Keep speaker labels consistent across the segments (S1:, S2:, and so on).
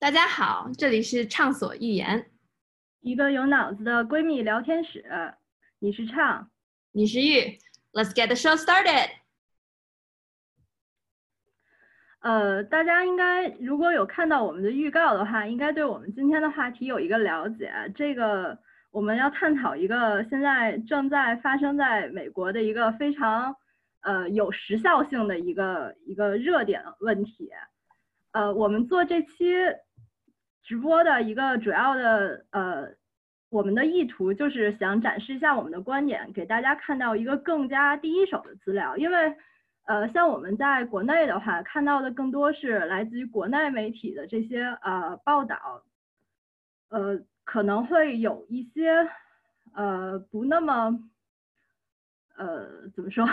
S1: 大家好，这里是畅所欲言，
S2: 一个有脑子的闺蜜聊天室。你是畅，
S1: 你是玉，Let's get the show started。
S2: 呃，大家应该如果有看到我们的预告的话，应该对我们今天的话题有一个了解。这个我们要探讨一个现在正在发生在美国的一个非常呃有时效性的一个一个热点问题。呃，我们做这期。直播的一个主要的呃，我们的意图就是想展示一下我们的观点，给大家看到一个更加第一手的资料。因为呃，像我们在国内的话，看到的更多是来自于国内媒体的这些呃报道，呃，可能会有一些呃不那么呃怎么说，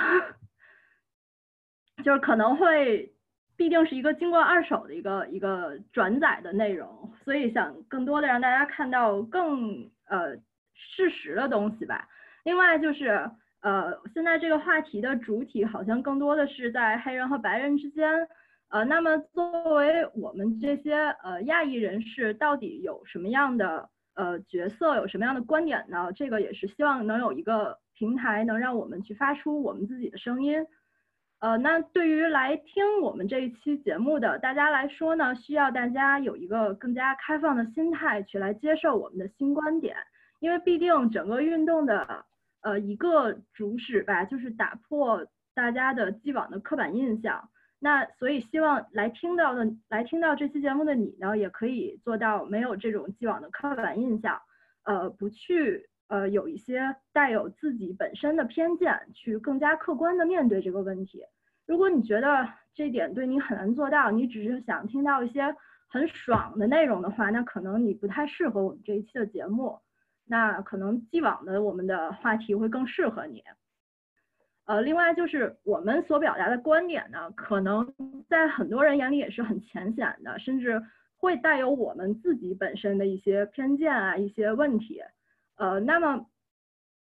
S2: 就是可能会。必定是一个经过二手的一个一个转载的内容，所以想更多的让大家看到更呃事实的东西吧。另外就是呃现在这个话题的主体好像更多的是在黑人和白人之间，呃那么作为我们这些呃亚裔人士，到底有什么样的呃角色，有什么样的观点呢？这个也是希望能有一个平台，能让我们去发出我们自己的声音。呃，那对于来听我们这一期节目的大家来说呢，需要大家有一个更加开放的心态去来接受我们的新观点，因为毕竟整个运动的呃一个主旨吧，就是打破大家的既往的刻板印象。那所以希望来听到的来听到这期节目的你呢，也可以做到没有这种既往的刻板印象，呃，不去。呃，有一些带有自己本身的偏见，去更加客观的面对这个问题。如果你觉得这点对你很难做到，你只是想听到一些很爽的内容的话，那可能你不太适合我们这一期的节目。那可能既往的我们的话题会更适合你。呃，另外就是我们所表达的观点呢，可能在很多人眼里也是很浅显的，甚至会带有我们自己本身的一些偏见啊，一些问题。呃，那么，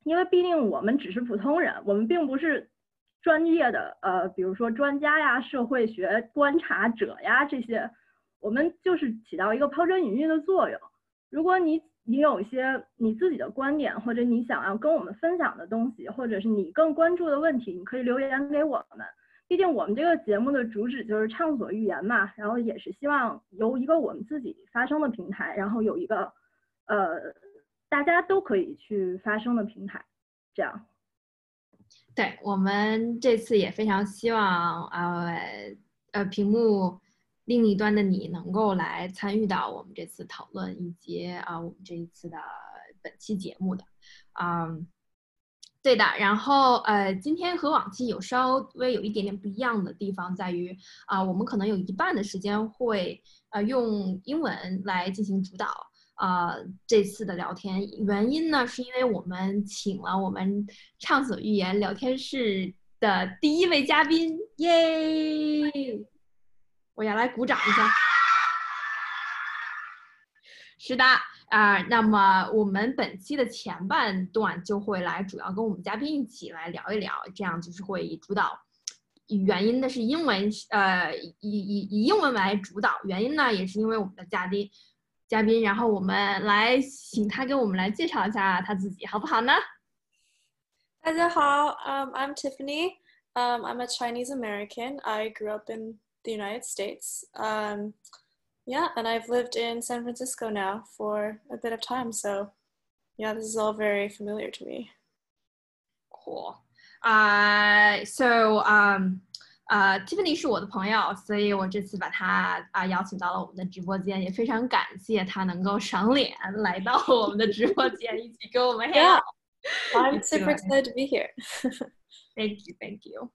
S2: 因为毕竟我们只是普通人，我们并不是专业的，呃，比如说专家呀、社会学观察者呀这些，我们就是起到一个抛砖引玉的作用。如果你你有一些你自己的观点，或者你想要跟我们分享的东西，或者是你更关注的问题，你可以留言给我们。毕竟我们这个节目的主旨就是畅所欲言嘛，然后也是希望由一个我们自己发声的平台，然后有一个，呃。大家都可以去发声的平台，这样。
S1: 对我们这次也非常希望，呃呃，屏幕另一端的你能够来参与到我们这次讨论以及啊我们这一次的本期节目的，嗯，对的。然后呃，今天和往期有稍微有一点点不一样的地方在于，啊，我们可能有一半的时间会呃用英文来进行主导。啊，这次的聊天原因呢，是因为我们请了我们畅所欲言聊天室的第一位嘉宾，耶！我要来鼓掌一下。是的，啊，那么我们本期的前半段就会来主要跟我们嘉宾一起来聊一聊，这样就是会以主导，原因呢是英文，呃，以以以英文为主导，原因呢也是因为我们的嘉宾。嘉宾，然后我们来请他给我们来介绍一下他自己，好不好呢？
S3: 大家好，um, I'm Tiffany. Um, I'm a Chinese American. I grew up in the United States. Um, yeah, and I've lived in San Francisco now for a bit of time. So, yeah, this is all very familiar to me.
S1: Cool. Uh, so, um, 呃，Tiffany 是我的朋友，所以我这次把她啊邀请到了我们的直播间，也非常感谢她能够赏脸来到 我们的直播间，一起跟我们
S3: Yeah, I'm super excited to be here.
S1: Thank you, thank you.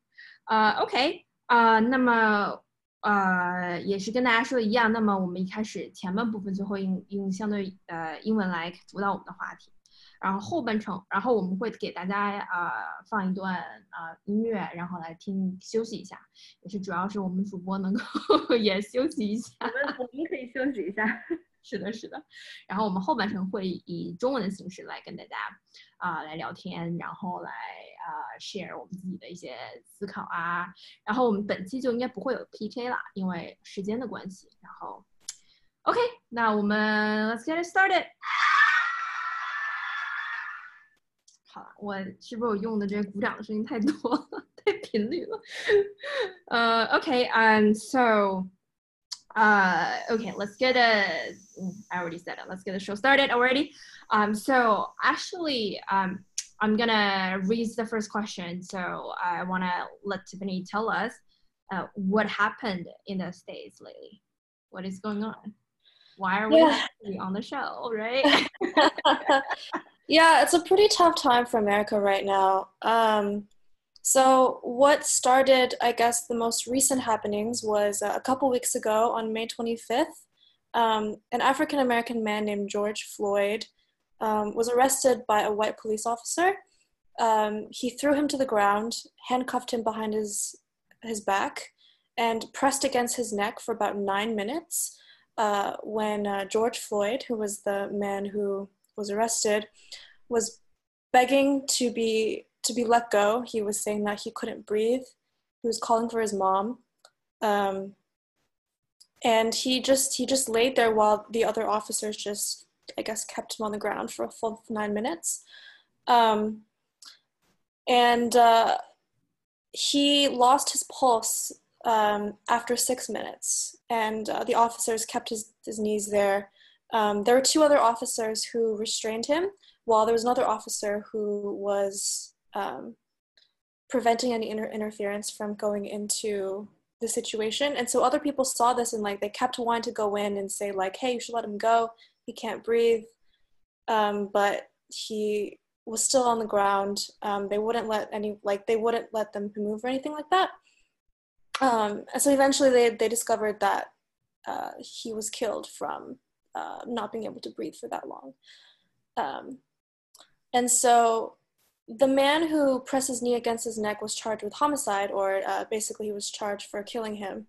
S1: 呃，OK，啊，那么呃也是跟大家说的一样，那么我们一开始前半部分就会用用相对呃英文来主导我们的话题。然后后半程，然后我们会给大家啊放一段啊音乐，然后来听休息一下，也是主要是我们主播能够 也休息一下。
S2: 我们我们可以休息一下。
S1: 是的，是的。然后我们后半程会以中文的形式来跟大家啊来聊天，然后来啊 share 我们自己的一些思考啊。然后我们本期就应该不会有 PK 了，因为时间的关系。然后。OK，那我们 Let's get started。好了，我是不是我用的这个鼓掌的声音太多了，太频率了？呃、uh,，OK，and、okay, so. Uh, okay, let's get a. I already said it. Let's get the show started already. Um, so actually, um, I'm gonna read the first question. So I wanna let Tiffany tell us uh, what happened in the states lately. What is going on? Why are we yeah. on the show, right?
S3: yeah, it's a pretty tough time for America right now. Um, so, what started, I guess, the most recent happenings was uh, a couple weeks ago on May 25th. Um, an African American man named George Floyd um, was arrested by a white police officer. Um, he threw him to the ground, handcuffed him behind his, his back, and pressed against his neck for about nine minutes. Uh, when uh, George Floyd, who was the man who was arrested, was begging to be to be let go. He was saying that he couldn't breathe. He was calling for his mom. Um, and he just he just laid there while the other officers just I guess kept him on the ground for a full nine minutes. Um, and uh, he lost his pulse um, after six minutes, and uh, the officers kept his, his knees there. Um, there were two other officers who restrained him, while there was another officer who was um, preventing any inter- interference from going into the situation. And so other people saw this and like they kept wanting to go in and say like, "Hey, you should let him go. He can't breathe." Um, but he was still on the ground. Um, they wouldn't let any like they wouldn't let them move or anything like that. Um, and so eventually they they discovered that uh, he was killed from uh, not being able to breathe for that long. Um, and so the man who pressed his knee against his neck was charged with homicide, or uh, basically he was charged for killing him.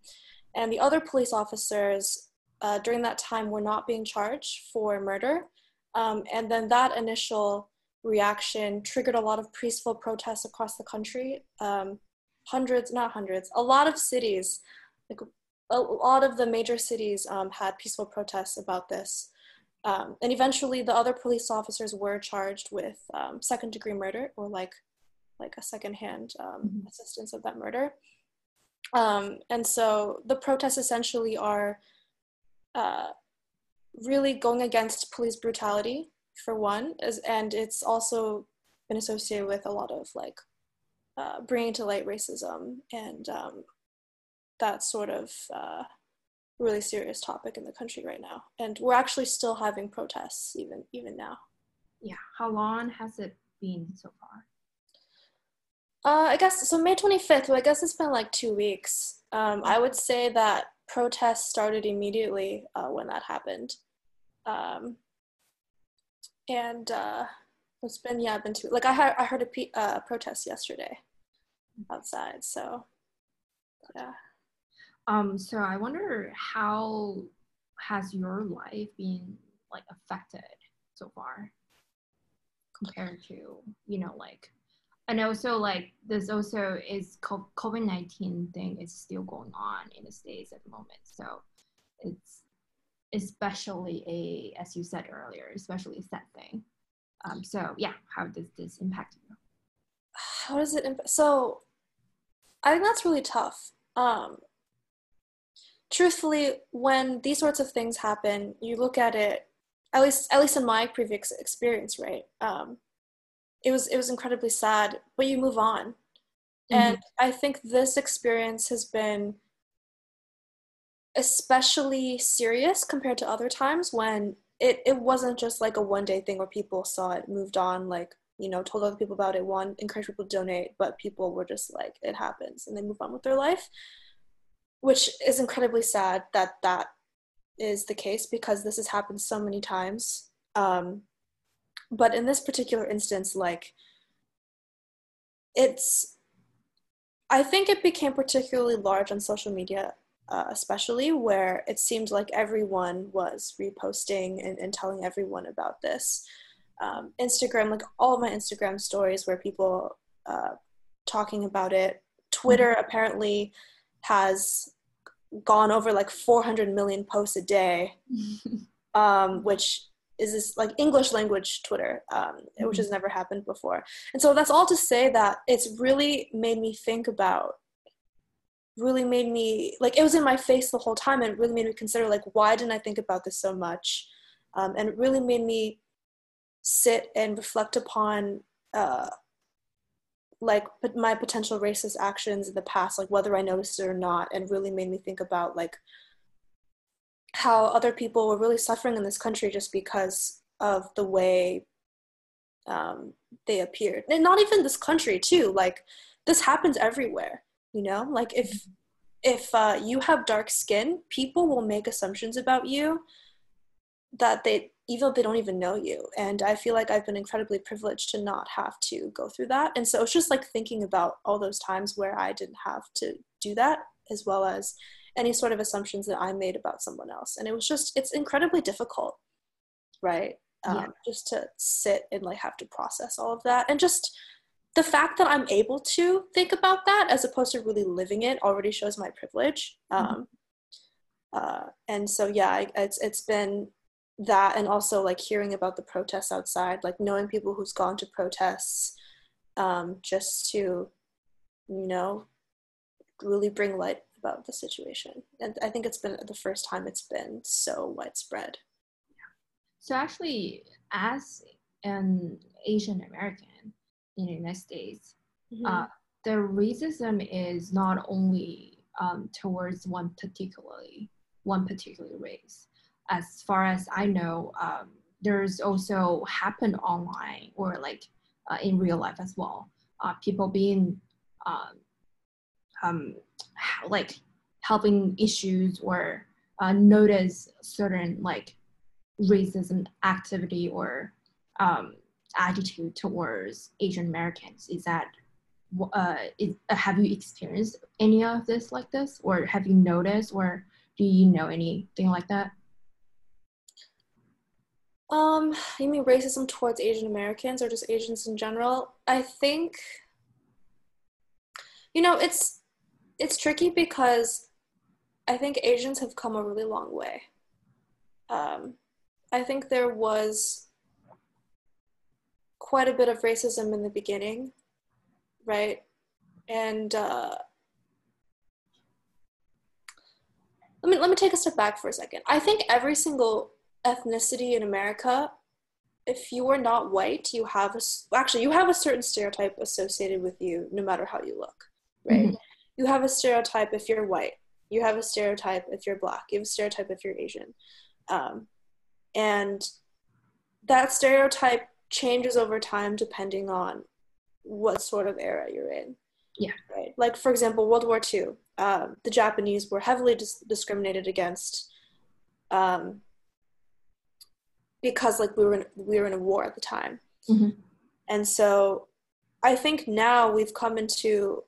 S3: And the other police officers uh, during that time were not being charged for murder. Um, and then that initial reaction triggered a lot of peaceful protests across the country. Um, hundreds, not hundreds, a lot of cities, like a lot of the major cities um, had peaceful protests about this. Um, and eventually, the other police officers were charged with um, second degree murder or like like a secondhand um, mm-hmm. assistance of that murder. Um, and so the protests essentially are uh, really going against police brutality for one, as, and it's also been associated with a lot of like uh, bringing to light racism and um, that sort of uh, really serious topic in the country right now. And we're actually still having protests even even now.
S1: Yeah. How long has it been so far?
S3: Uh, i guess so may 25th well, i guess it's been like two weeks. Um, i would say that protests started immediately uh, when that happened. Um, and uh, it's been yeah been two like i heard i heard a uh, protest yesterday outside so yeah
S1: um, so I wonder how has your life been like affected so far compared to, you know, like, and also like this also is COVID 19 thing is still going on in the States at the moment. So it's especially a, as you said earlier, especially a sad thing. Um, so yeah, how does this impact you?
S3: How does it impact? So I think that's really tough. Um, truthfully, when these sorts of things happen, you look at it. At least, at least in my previous experience, right? Um, it was it was incredibly sad, but you move on. Mm-hmm. And I think this experience has been especially serious compared to other times when it, it wasn't just like a one day thing where people saw it, moved on, like, you know, told other people about it, one, encouraged people to donate, but people were just like, it happens and they move on with their life which is incredibly sad that that is the case because this has happened so many times. Um, but in this particular instance, like, it's, I think it became particularly large on social media, uh, especially where it seemed like everyone was reposting and, and telling everyone about this. Um, Instagram, like all my Instagram stories where people uh, talking about it. Twitter mm-hmm. apparently has gone over like 400 million posts a day, um, which is this like English language Twitter, um, which has never happened before. And so that's all to say that it's really made me think about, really made me like it was in my face the whole time, and really made me consider like why didn't I think about this so much, um, and it really made me sit and reflect upon uh, like my potential racist actions in the past, like whether I noticed it or not, and really made me think about like how other people were really suffering in this country just because of the way um, they appeared, and not even this country too. Like this happens everywhere, you know. Like if if uh, you have dark skin, people will make assumptions about you that they even if they don't even know you. And I feel like I've been incredibly privileged to not have to go through that. And so it's just like thinking about all those times where I didn't have to do that, as well as any sort of assumptions that I made about someone else. And it was just, it's incredibly difficult, right? Um, yeah. Just to sit and like have to process all of that. And just the fact that I'm able to think about that as opposed to really living it already shows my privilege. Mm-hmm. Um, uh, and so, yeah, it's, it's been that and also like hearing about the protests outside like knowing people who's gone to protests um, just to you know really bring light about the situation. And i think it's been the first time it's been so widespread.
S1: So actually as an asian american in the united states mm-hmm. uh, the racism is not only um, towards one particularly one particular race as far as I know, um, there's also happened online or like uh, in real life as well. Uh, people being um, um, like helping issues or uh, notice certain like racism activity or um, attitude towards Asian Americans. Is that uh, is, uh, have you experienced any of this like this, or have you noticed, or do you know anything like that?
S3: Um, you mean racism towards Asian Americans or just Asians in general? I think you know, it's it's tricky because I think Asians have come a really long way. Um, I think there was quite a bit of racism in the beginning, right? And uh, let me let me take a step back for a second. I think every single ethnicity in America, if you are not white, you have a, actually you have a certain stereotype associated with you, no matter how you look, right? Mm-hmm. You have a stereotype if you're white. You have a stereotype if you're black. You have a stereotype if you're Asian, um, and that stereotype changes over time depending on what sort of era you're in.
S1: Yeah.
S3: Right. Like for example, World War II, um, the Japanese were heavily dis- discriminated against. Um, because like we were in, we were in a war at the time
S1: mm-hmm.
S3: and so i think now we've come into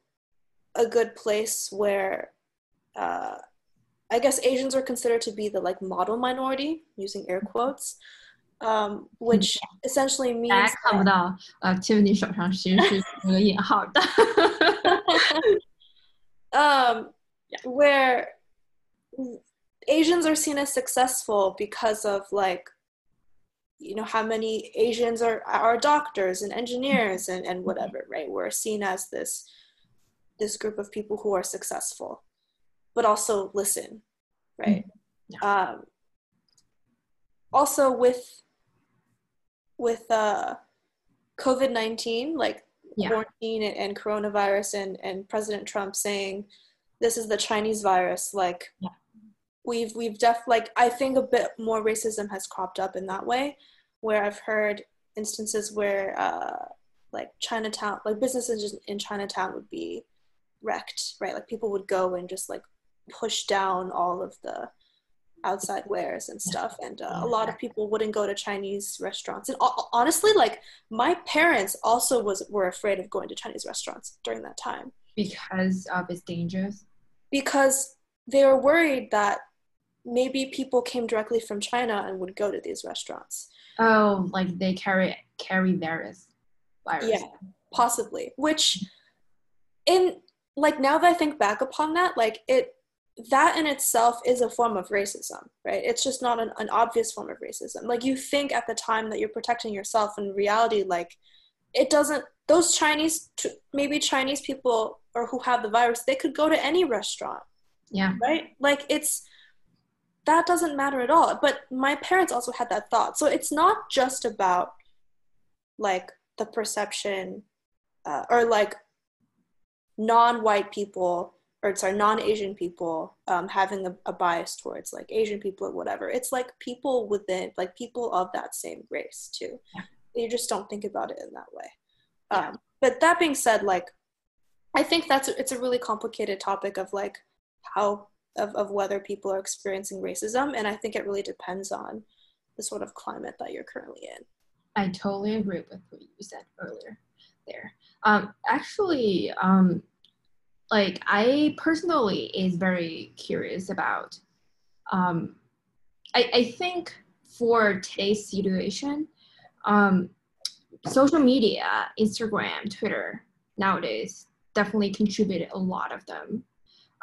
S3: a good place where uh, i guess asians are considered to be the like model minority using air quotes um, which essentially means 大家看不到
S1: 呃 Tiffany 手上其实是那个引号的
S3: um, where Asians are seen as successful because of like you know how many asians are are doctors and engineers and, and whatever right we're seen as this this group of people who are successful but also listen right mm-hmm. um, also with with uh, covid-19 like yeah. quarantine and, and, coronavirus and, and president trump saying this is the chinese virus like
S1: yeah.
S3: We've we've def like i think a bit more racism has cropped up in that way where I've heard instances where uh, like Chinatown, like businesses in Chinatown would be wrecked, right? Like people would go and just like push down all of the outside wares and stuff and uh, a lot of people wouldn't go to chinese restaurants. And honestly like my parents also was were afraid of going to chinese restaurants during that time.
S1: Because of its dangers
S3: because they were worried that maybe people came directly from china and would go to these restaurants
S1: Oh, like they carry carry virus.
S3: Virus. Yeah, possibly. Which, in like now that I think back upon that, like it that in itself is a form of racism, right? It's just not an, an obvious form of racism. Like you think at the time that you're protecting yourself, in reality, like it doesn't. Those Chinese, maybe Chinese people or who have the virus, they could go to any restaurant.
S1: Yeah.
S3: Right. Like it's that doesn't matter at all. But my parents also had that thought, so it's not just about like the perception uh, or like non-white people or sorry non-asian people um, having a, a, bias towards like asian people or whatever it's like people within like people of that same race too yeah. you just don't think about it in that way yeah. um, but that being said like i think that's it's a really complicated topic of like how of, of whether people are experiencing racism and i think it really depends on the sort of climate that you're currently in
S1: i totally agree with what you said earlier there um, actually um, like I personally is very curious about. Um, I, I think for today's situation, um, social media, Instagram, Twitter nowadays definitely contributed a lot of them.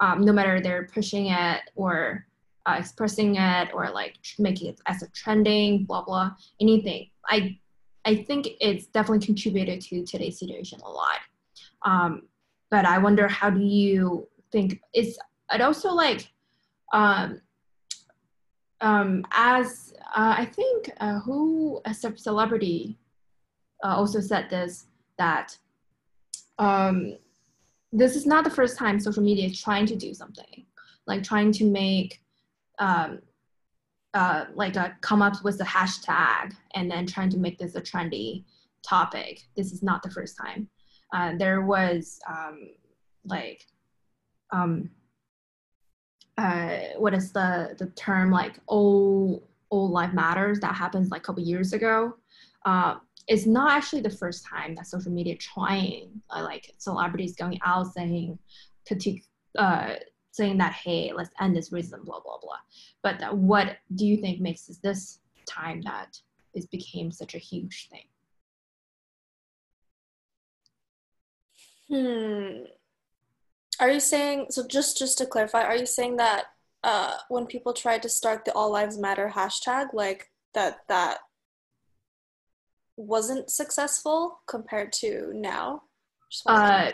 S1: Um, no matter they're pushing it or uh, expressing it or like making it as a trending, blah blah, anything. I I think it's definitely contributed to today's situation a lot. Um, but I wonder how do you think is it also like um, um, as uh, I think uh, who a celebrity uh, also said this that um, this is not the first time social media is trying to do something like trying to make um, uh, like a, come up with a hashtag and then trying to make this a trendy topic. This is not the first time uh, there was um, like um, uh, what is the the term like all all life matters that happens like a couple years ago uh, it's not actually the first time that social media trying uh, like celebrities going out saying critique uh, saying that hey let's end this racism blah blah blah but uh, what do you think makes this, this time that it became such a huge thing
S3: Hmm. Are you saying so? Just just to clarify, are you saying that uh, when people tried to start the All Lives Matter hashtag, like that that wasn't successful compared to now?
S1: Uh,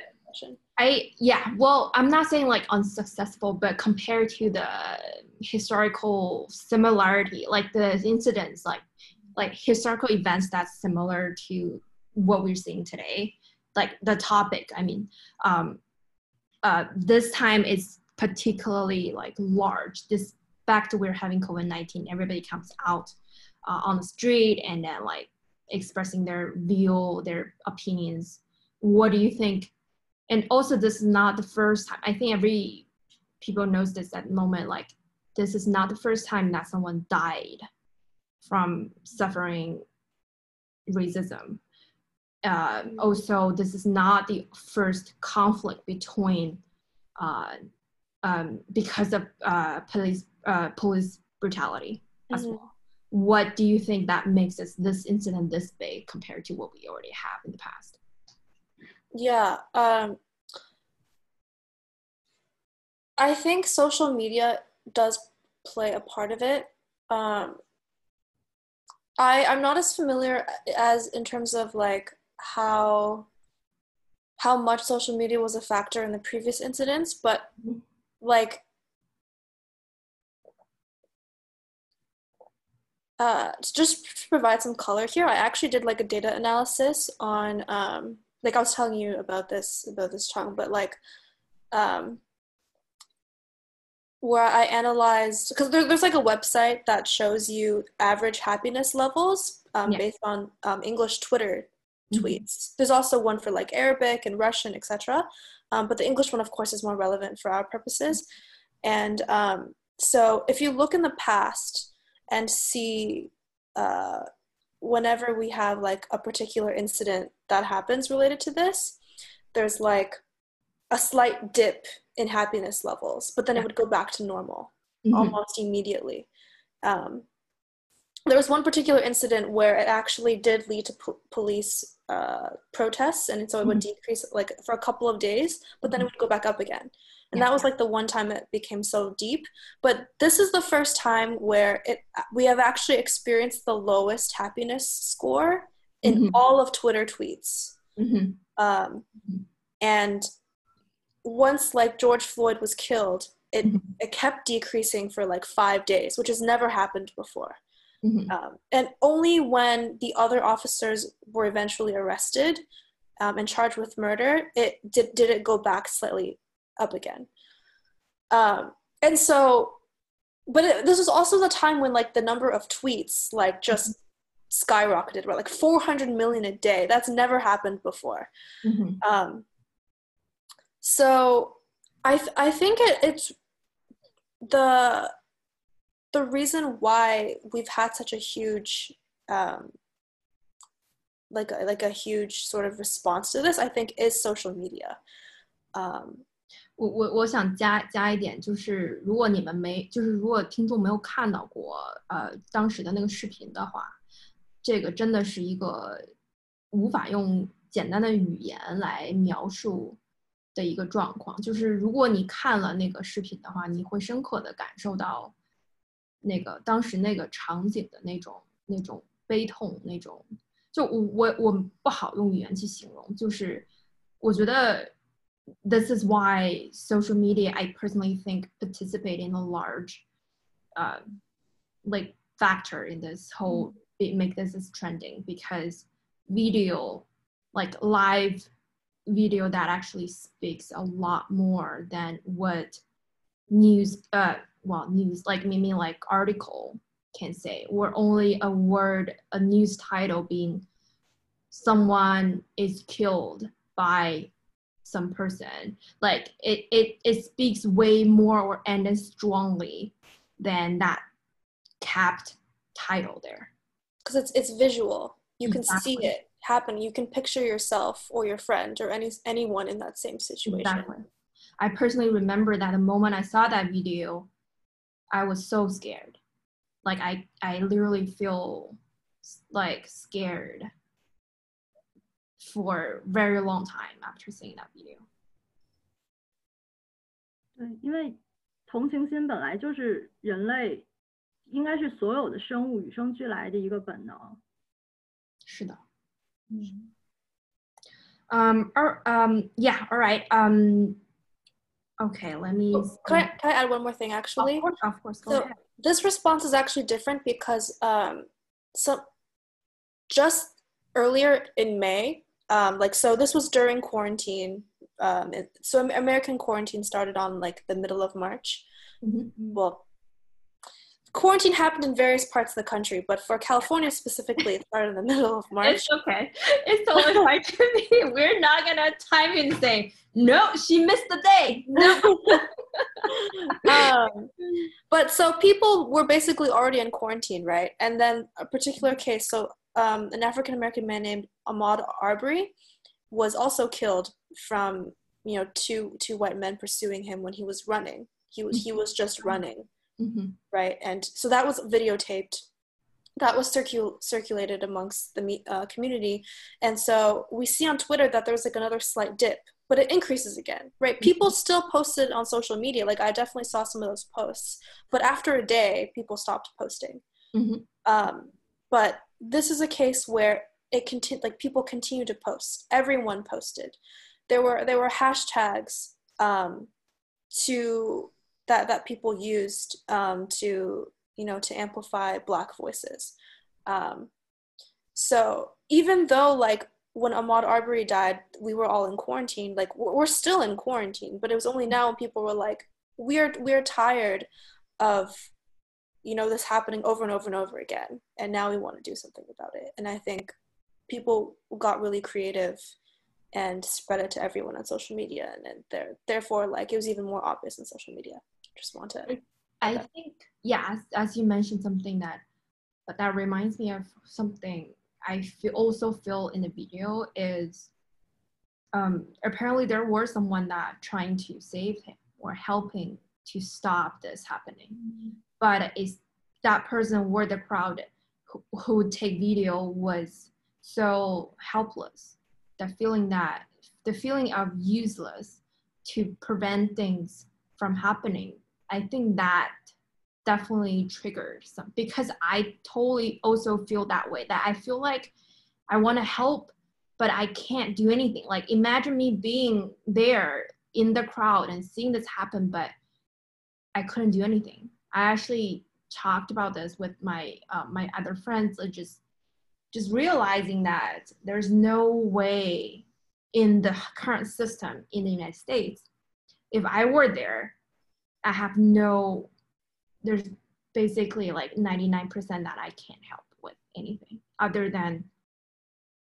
S1: I yeah. Well, I'm not saying like unsuccessful, but compared to the historical similarity, like the incidents, like like historical events that's similar to what we're seeing today like the topic i mean um, uh, this time is particularly like large this fact we're having covid-19 everybody comes out uh, on the street and then like expressing their view their opinions what do you think and also this is not the first time i think every people knows this at the moment like this is not the first time that someone died from suffering racism uh, also this is not the first conflict between uh, um, because of uh, police uh, police brutality as mm-hmm. well. What do you think that makes this this incident this big compared to what we already have in the past?
S3: Yeah, um, I think social media does play a part of it. Um, I I'm not as familiar as in terms of like how how much social media was a factor in the previous incidents, but like uh, just to provide some color here, I actually did like a data analysis on um, like I was telling you about this about this tongue, but like um, where I analyzed because there, there's like a website that shows you average happiness levels um, yeah. based on um, English Twitter Mm-hmm. tweets. There's also one for like Arabic and Russian, etc. Um, but the English one, of course, is more relevant for our purposes. And um, so if you look in the past and see uh, whenever we have like a particular incident that happens related to this, there's like a slight dip in happiness levels, but then it would go back to normal mm-hmm. almost immediately. Um, there was one particular incident where it actually did lead to po- police uh, protests, and so it would mm-hmm. decrease like for a couple of days, but then it would go back up again. And
S1: Yeah.
S3: that was like the one time it became so deep. But this is the first time where it we have actually experienced the lowest happiness score in
S1: Mhm.
S3: all of Twitter tweets.
S1: hmm
S3: Um, and once like George Floyd was killed, it
S1: Mhm.
S3: it kept decreasing for like five days, which has never happened before.
S1: hmm
S3: Um, and only when the other officers were eventually arrested um, and charged with murder, it did did it go back slightly up again. Um, and so, but it, this was also the time when like the number of tweets like just skyrocketed, right? Like 400 million a day. That's never happened before.
S1: hmm
S3: Um, so I th- I think it, it's the the reason why we've had such a huge um, like a, like a huge sort of response to this I think is social media. Um,
S1: 我我我想加加一点，就是如果你们没，就是如果听众没有看到过呃当时的那个视频的话，这个真的是一个无法用简单的语言来描述的一个状况。就是如果你看了那个视频的话，你会深刻的感受到那个当时那个场景的那种那种悲痛，那种就我我我不好用语言去形容，就是我觉得。This is why social media i personally think participate in a large uh, like factor in this whole it make this is trending because video like live video that actually speaks a lot more than what news uh well news like meaning like article can say or only a word a news title being someone is killed by some person like it it, it speaks way more or and strongly than that capped title there
S3: because it's it's visual. You can see it happen. You can picture yourself or your friend or any anyone in that same situation.
S1: exactly i personally remember that the moment i saw that video i was so scared like i i literally feel like scared for a very long time after seeing that video
S2: 对，因为同情心本来就是人类，应该是所有的生物与生俱来的一个本能。
S1: 是的。Um, or, um, yeah, all right. Um, okay, let me.
S3: Oh, Can I, can I add one more thing actually?
S1: Of course, of course. Go
S3: So
S1: ahead.
S3: this response is actually different because um, some just earlier in May, um, like so this was during quarantine. Um, it- so American quarantine started on like the middle of March.
S1: Mhm.
S3: Well, quarantine happened in various parts of the country, but for California specifically, it started in the middle of March.
S1: It's okay. It's totally fine to me. We're not gonna time and say no. She missed the day. No.
S3: um, but so people were basically already in quarantine, right? And then a particular case, so um, an African American man named Ahmaud Arbery was also killed from you know two two white men pursuing him when he was running. He was he was just running,
S1: Mhm.
S3: right? And so that was videotaped. That was circul- circulated amongst the uh, community, and so we see on Twitter that there's like another slight dip, but it increases again, right? People still posted on social media. Like I definitely saw some of those posts, but after a day, people stopped posting.
S1: Mhm.
S3: Um, but this is a case where it continued. Like people continue to post. Everyone posted. There were there were hashtags um, to that that people used um, to you know to amplify Black voices. Um, so even though like when Ahmaud Arbery died, we were all in quarantine. Like we're we're still in quarantine, but it was only now when people were like, "We're we're tired of you know this happening over and over and over again, and now we want to do something about it." And I think people got really creative and spread it to everyone on social media, and then there therefore like it was even more obvious in social media. Just want to
S1: I think yeah, as, as you mentioned something that but that reminds me of something I feel also feel in the video is um apparently there was someone that trying to save him or helping to stop this happening. But is that person or the crowd who, who would take video was so helpless. The feeling that the feeling of useless to prevent things from happening i think that definitely triggers some because i totally also feel that way that i feel like i want to help but i can't do anything like imagine me being there in the crowd and seeing this happen but i couldn't do anything. I actually talked about this with my uh, my other friends like just just realizing that there's no way in the current system in the united states if i were there i have no there's basically like 99% that i can't help with anything other than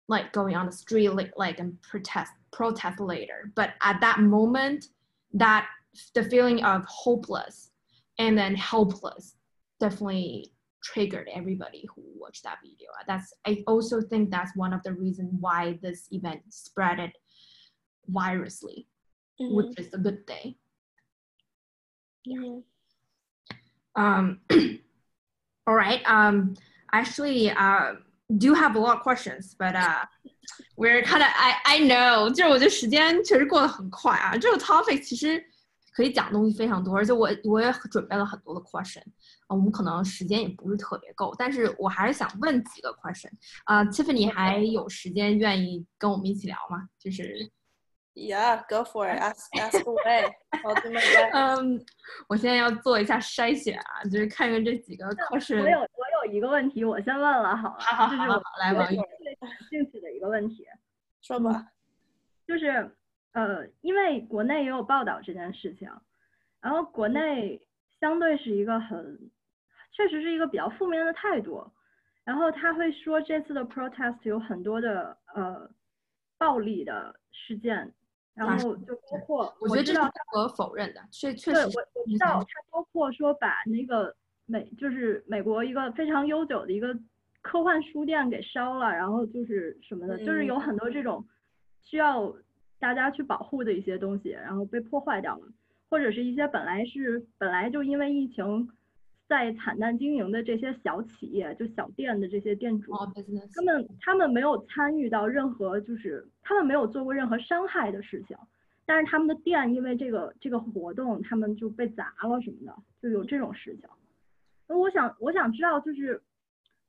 S1: like going on the street like, like and protest protest later. But at that moment that the feeling of hopeless and then helpless definitely triggered everybody who watched that video that's i also think that's one of the reasons why this event spreaded virually
S3: Mhm.
S1: which is a good thing
S3: Mhm.
S1: um all right um actually uh do have a lot of questions but uh we're kind of I I know 就是我觉得时间确实过得很快啊这个 topic 其实 可以讲的东西非常多而且我我也准备了很多的 question 啊我们可能时间也不是特别够但是我还是想问几个 question 啊、Tiffany 还有时间愿意跟我们一起聊吗就是
S3: Yeah, go for it. Ask ask away. I'll do my best.
S1: 嗯我现在要做一下筛选啊就是看看这几个 question
S2: 我有我有一个问题，我先问了好了，
S1: 好好好来王玉
S2: 我最感兴趣的一个问题，
S3: 说吧。
S2: 就是呃，因为国内也有报道这件事情，然后国内相对是一个很，确实是一个比较负面的态度，然后他会说这次的 protest 有很多的呃暴力的事件，然后就包括
S1: 我觉得这是
S2: 知道
S1: 不可否认的确确，实
S2: 我我
S1: 是
S2: 知道，它包括说把那个美，就是美国一个非常悠久的一个科幻书店给烧了，然后就是什么的，就是有很多这种需要大家去保护的一些东西，然后被破坏掉了，或者是一些本来是本来就因为疫情在惨淡经营的这些小企业，就小店的这些店主他们他们没有参与到任何，就是他们没有做过任何伤害的事情，但是他们的店因为这个这个活动，他们就被砸了什么的，就有这种事情。那我想我想知道，就是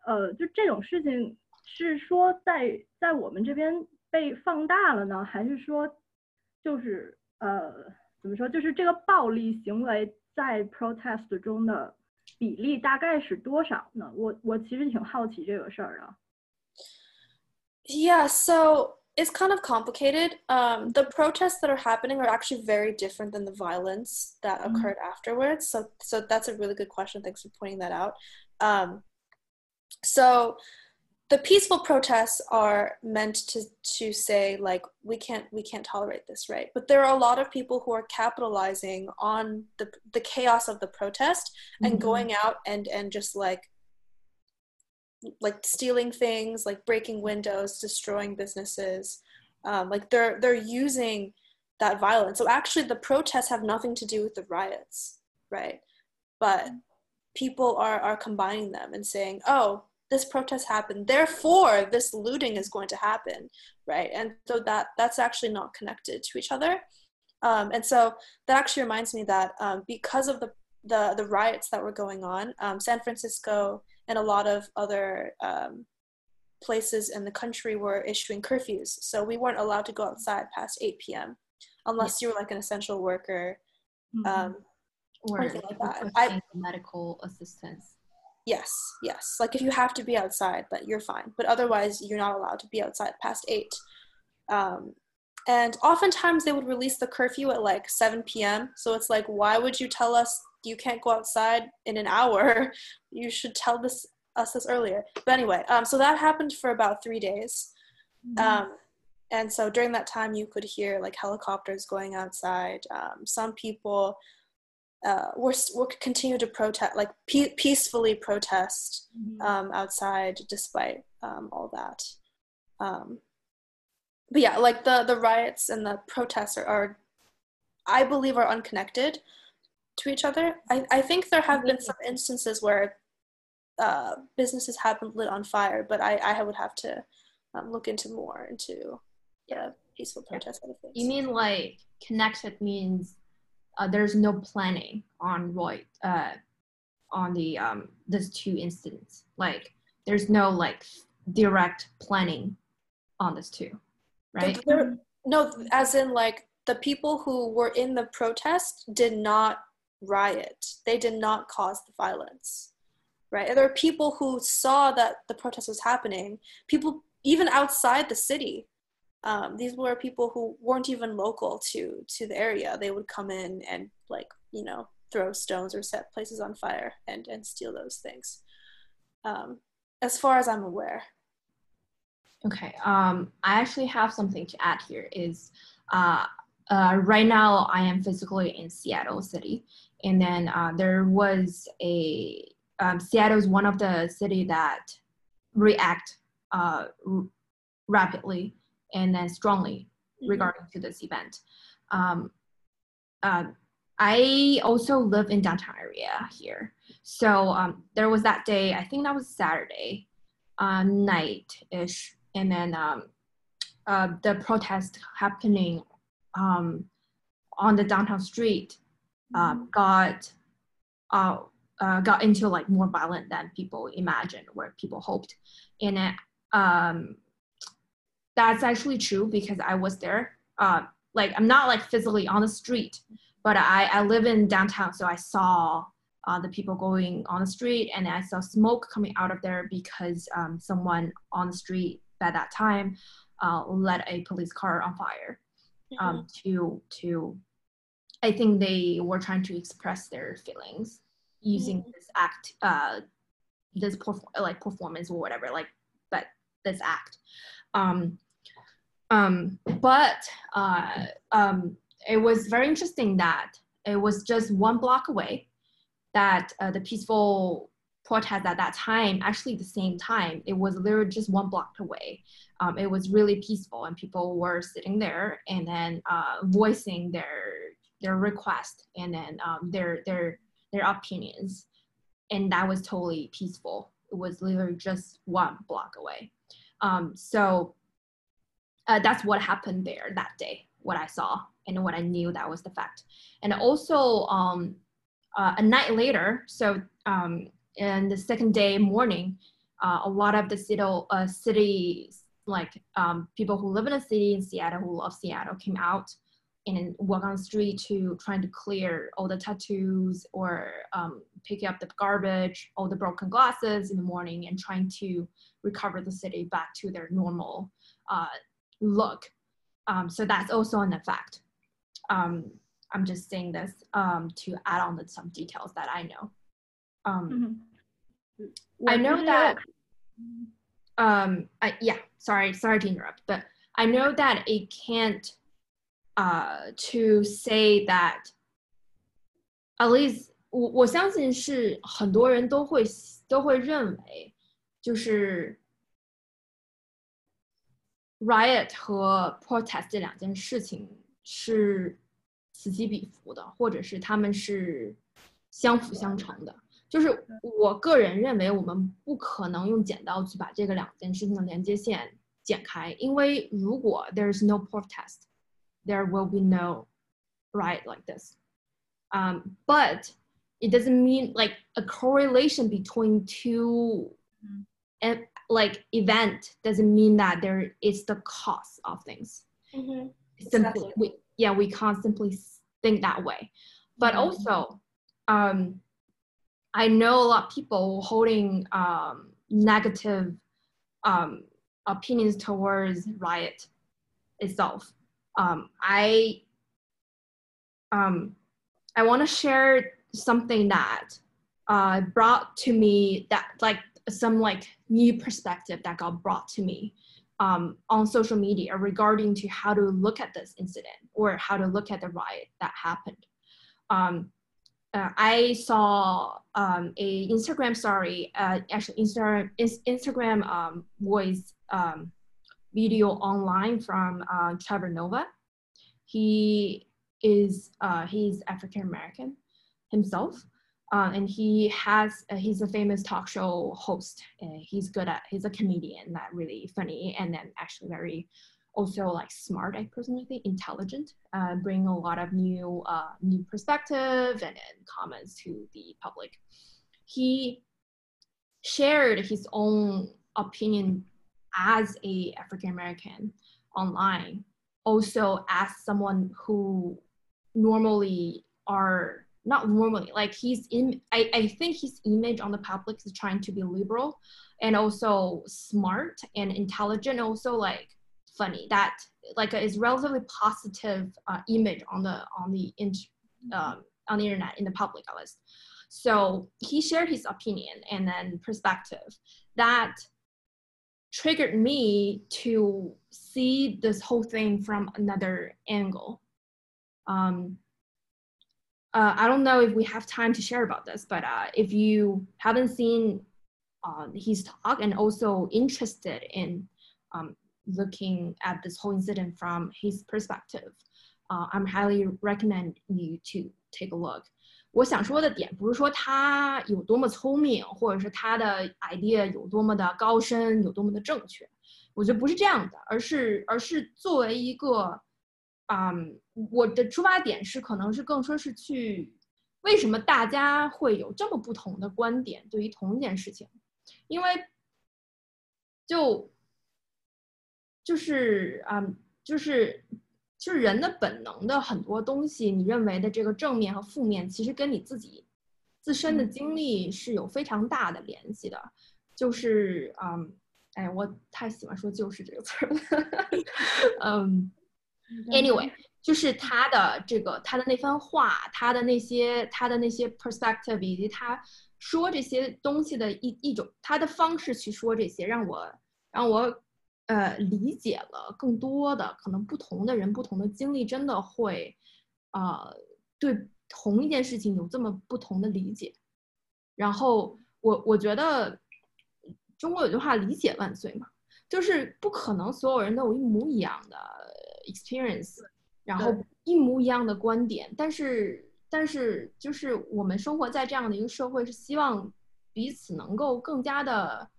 S2: 呃，就这种事情是说在在我们这边被放大了呢，还是说就是呃怎么说，就是这个暴力行为在 protest 中的比例大概是多少呢？我我其实挺好奇这个事儿的。
S3: Yeah, so it's kind of complicated. Um, the protests that are happening are actually very different than the violence that
S2: Mhm.
S3: occurred afterwards. So, so that's a really good question. Thanks for pointing that out. Um, so, the peaceful protests are meant to to say like we can't we can't tolerate this, right? But there are a lot of people who are capitalizing on the the chaos of the protest and
S2: Mhm.
S3: going out and and just like like stealing things, like breaking windows, destroying businesses. Um, like they're they're using that violence. So actually, the protests have nothing to do with the riots, right? But people are are combining them and saying, "Oh, this protest happened, therefore this looting is going to happen," right? And so that that's actually not connected to each other. Um, and so that actually reminds me that um, because of the the the riots that were going on, um, San Francisco and a lot of other um, places in the country were issuing curfews. So we weren't allowed to go outside past 8 p.m. unless you were like an essential worker.
S2: Mhm.
S3: Um,
S1: or
S3: like that.
S1: medical assistance
S3: yes, yes. Like if you have to be outside, but you're fine. But otherwise, you're not allowed to be outside past 8. Um, and oftentimes they would release the curfew at like 7 p.m. So it's like, why would you tell us you can't go outside in an hour? You should tell this us this earlier. But anyway, um, so that happened for about three days. Um, and so during that time, you could hear like helicopters going outside. Um, some people uh, were, were continue to protest, like pe- peacefully protest
S2: Mhm.
S3: um, outside despite um, all that. Um, but yeah, like the the riots and the protests are, are I believe, are unconnected to each other. I, I think there have been some instances where uh, businesses have been lit on fire, but I, I would have to um, look into more into the peaceful protest side of things.
S1: you mean like connected means uh, there's no planning on Roy uh, on the um these two incidents. Like there's no like direct planning on this two, right?
S3: There, no, as in like the people who were in the protest did not riot. They did not cause the violence, right? And there are people who saw that the protest was happening. People even outside the city. Um, these were people who weren't even local to to the area. They would come in and like you know throw stones or set places on fire and and steal those things. Um, as far as I'm aware.
S1: Okay. Um, I actually have something to add here. Is uh, uh, right now I am physically in Seattle City, and then uh, there was a um, Seattle is one of the city that react uh, r- rapidly and then strongly
S3: Mhm.
S1: regarding to this event. Um, uh, I also live in downtown area here, so um, there was that day. I think that was Saturday uh, night ish, and then um, uh, the protest happening um, on the downtown street uh, got uh, uh, got into like more violent than people imagined, or people hoped, and it, um, that's actually true because I was there. Uh, like I'm not like physically on the street, but I, I live in downtown, so I saw uh, the people going on the street, and I saw smoke coming out of there because um, someone on the street at that time uh, let a police car on fire um, to to I think they were trying to express their feelings using
S3: Mhm.
S1: this act, uh, this perf- like performance or whatever, like but this act. Um, um, but uh, um, it was very interesting that it was just one block away that uh, the peaceful protest at that time, actually the same time, it was literally just one block away. Um, it was really peaceful and people were sitting there and then uh, voicing their their request and then um, their their their opinions. And that was totally peaceful. It was literally just one block away. Um, so uh, that's what happened there that day what i saw and what i knew that was the fact. And also um, uh, a night later so um, in the second day morning uh, a lot of the city, uh, like um, people who live in a city in seattle who love seattle came out and walk on the street to trying to clear all the tattoos or um, pick up the garbage, all the broken glasses in the morning, and trying to recover the city back to their normal uh, look. Um, so that's also an effect. Um, I'm just saying this um, to add on to some details that I know. Um,
S2: 嗯，
S1: I
S2: 我
S1: know
S2: 其实
S1: that um I, yeah sorry sorry to interrupt but i know that it can't uh to say that at least 我我相信是很多人都会都会认为就是 riot 和 protest 这两件事情是此起彼伏的，或者是他们是相辅相成的。就是我个人认为，我们不可能用剪刀去把这个两件事情的连接线剪开，因为如果 there's no protest, there will be no riot like this. Um, but it doesn't mean like a correlation between two and like event doesn't mean that there is the cause of things.
S3: Mhm.
S1: Simply,
S3: Exactly.
S1: we, yeah, we can't simply think that way. But
S3: Mhm.
S1: also, um, I know a lot of people holding um, negative um, opinions towards riot itself. Um, I um, I want to share something that uh, brought to me that like some like new perspective that got brought to me um, on social media regarding to how to look at this incident or how to look at the riot that happened. Um, uh, I saw um, a Instagram story, uh, actually Instagram Instagram um, voice um, video online from uh, Trevor Noah. He is uh, he's African American himself, uh, and he has uh, he's a famous talk show host. Uh, he's good at he's a comedian, that really funny, and then actually very also like smart. I personally think intelligent, uh, bring a lot of new uh, new perspective and, and comments to the public. He shared his own opinion as a African American online, also as someone who normally are not normally like he's in I, I think his image on the public is trying to be liberal and also smart and intelligent also like funny. That like is relatively positive uh, image on the on the um, on the internet in the public at least. So he shared his opinion and then perspective. That triggered me to see this whole thing from another angle. Um, uh, I don't know if we have time to share about this, but uh, if you haven't seen uh, his talk and also interested in um, looking at this whole incident from his perspective, uh, I'm highly recommend you to take a look. 我想说的点不是说他有多么聪明，或者是他的 idea 有多么的高深，有多么的正确。我觉得不是这样的，而是而是作为一个嗯， 我的出发点是可能是更说是去，为什么大家会有这么不同的观点对于同一件事情？因为就就是嗯，就是就是人的本能的很多东西，你认为的这个正面和负面，其实跟你自己自身的经历是有非常大的联系的。就是嗯，哎，我太喜欢说“就是”这个词了，嗯。Anyway，就是他的这个他的那番话，他的那些他的那些 perspective，以及他说这些东西的一一种他的方式去说这些，让我让我呃理解了更多的可能不同的人不同的经历，真的会呃对同一件事情有这么不同的理解。然后我我觉得中国有句话“理解万岁”嘛，就是不可能所有人都有一模一样的。experience，然后一模一样的观点，但是但是就是我们生活在这样的一个社会，是希望彼此能够更加的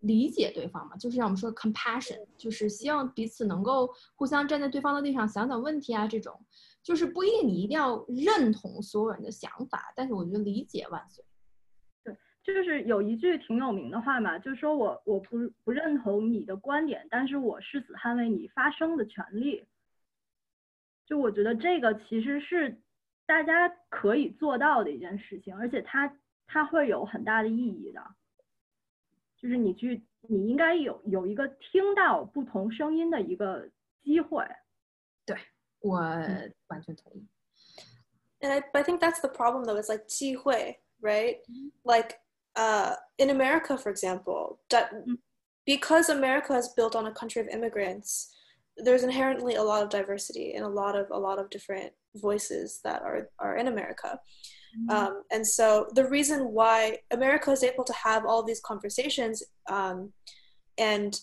S1: 理解对方嘛，就是让我们说 compassion，就是希望彼此能够互相站在对方的立场想想问题啊，这种就是不一定你一定要认同所有人的想法，但是我觉得理解万岁。
S2: 对，就是有一句挺有名的话嘛，就是说我我不不认同你的观点，但是我誓死捍卫你发声的权利。就我觉得这个其实是大家可以做到的一件事情，而且它它会有很大的意义的。就是你去，你应该有有一个听到不同声音的一个机会。
S1: 对，我完全同意。
S3: And I I think that's the problem though. It's like 机会，right? Like uh, in America, for example, that because America is built on a country of immigrants, there's inherently a lot of diversity and a lot of a lot of different voices that are are in America. Mm-hmm. Um, and so the reason why America is able to have all these conversations um, and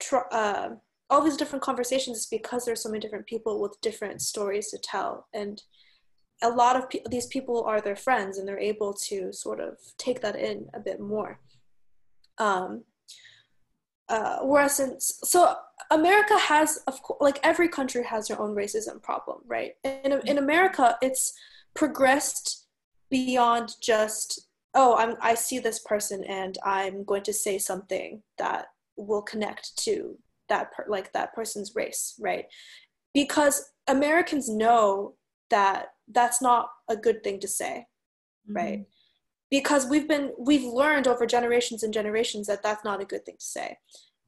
S3: tr- uh, all these different conversations is because there's so many different people with different stories to tell and a lot of pe- these people are their friends and they're able to sort of take that in a bit more um, uh, whereas in, so america has of course like every country has their own racism problem right? In, in america it's progressed beyond just oh i'm i see this person and i'm going to say something that will connect to that per, like that person's race right? Because americans know that that's not a good thing to say mm-hmm. right because we've been we've learned over generations and generations that that's not a good thing to say.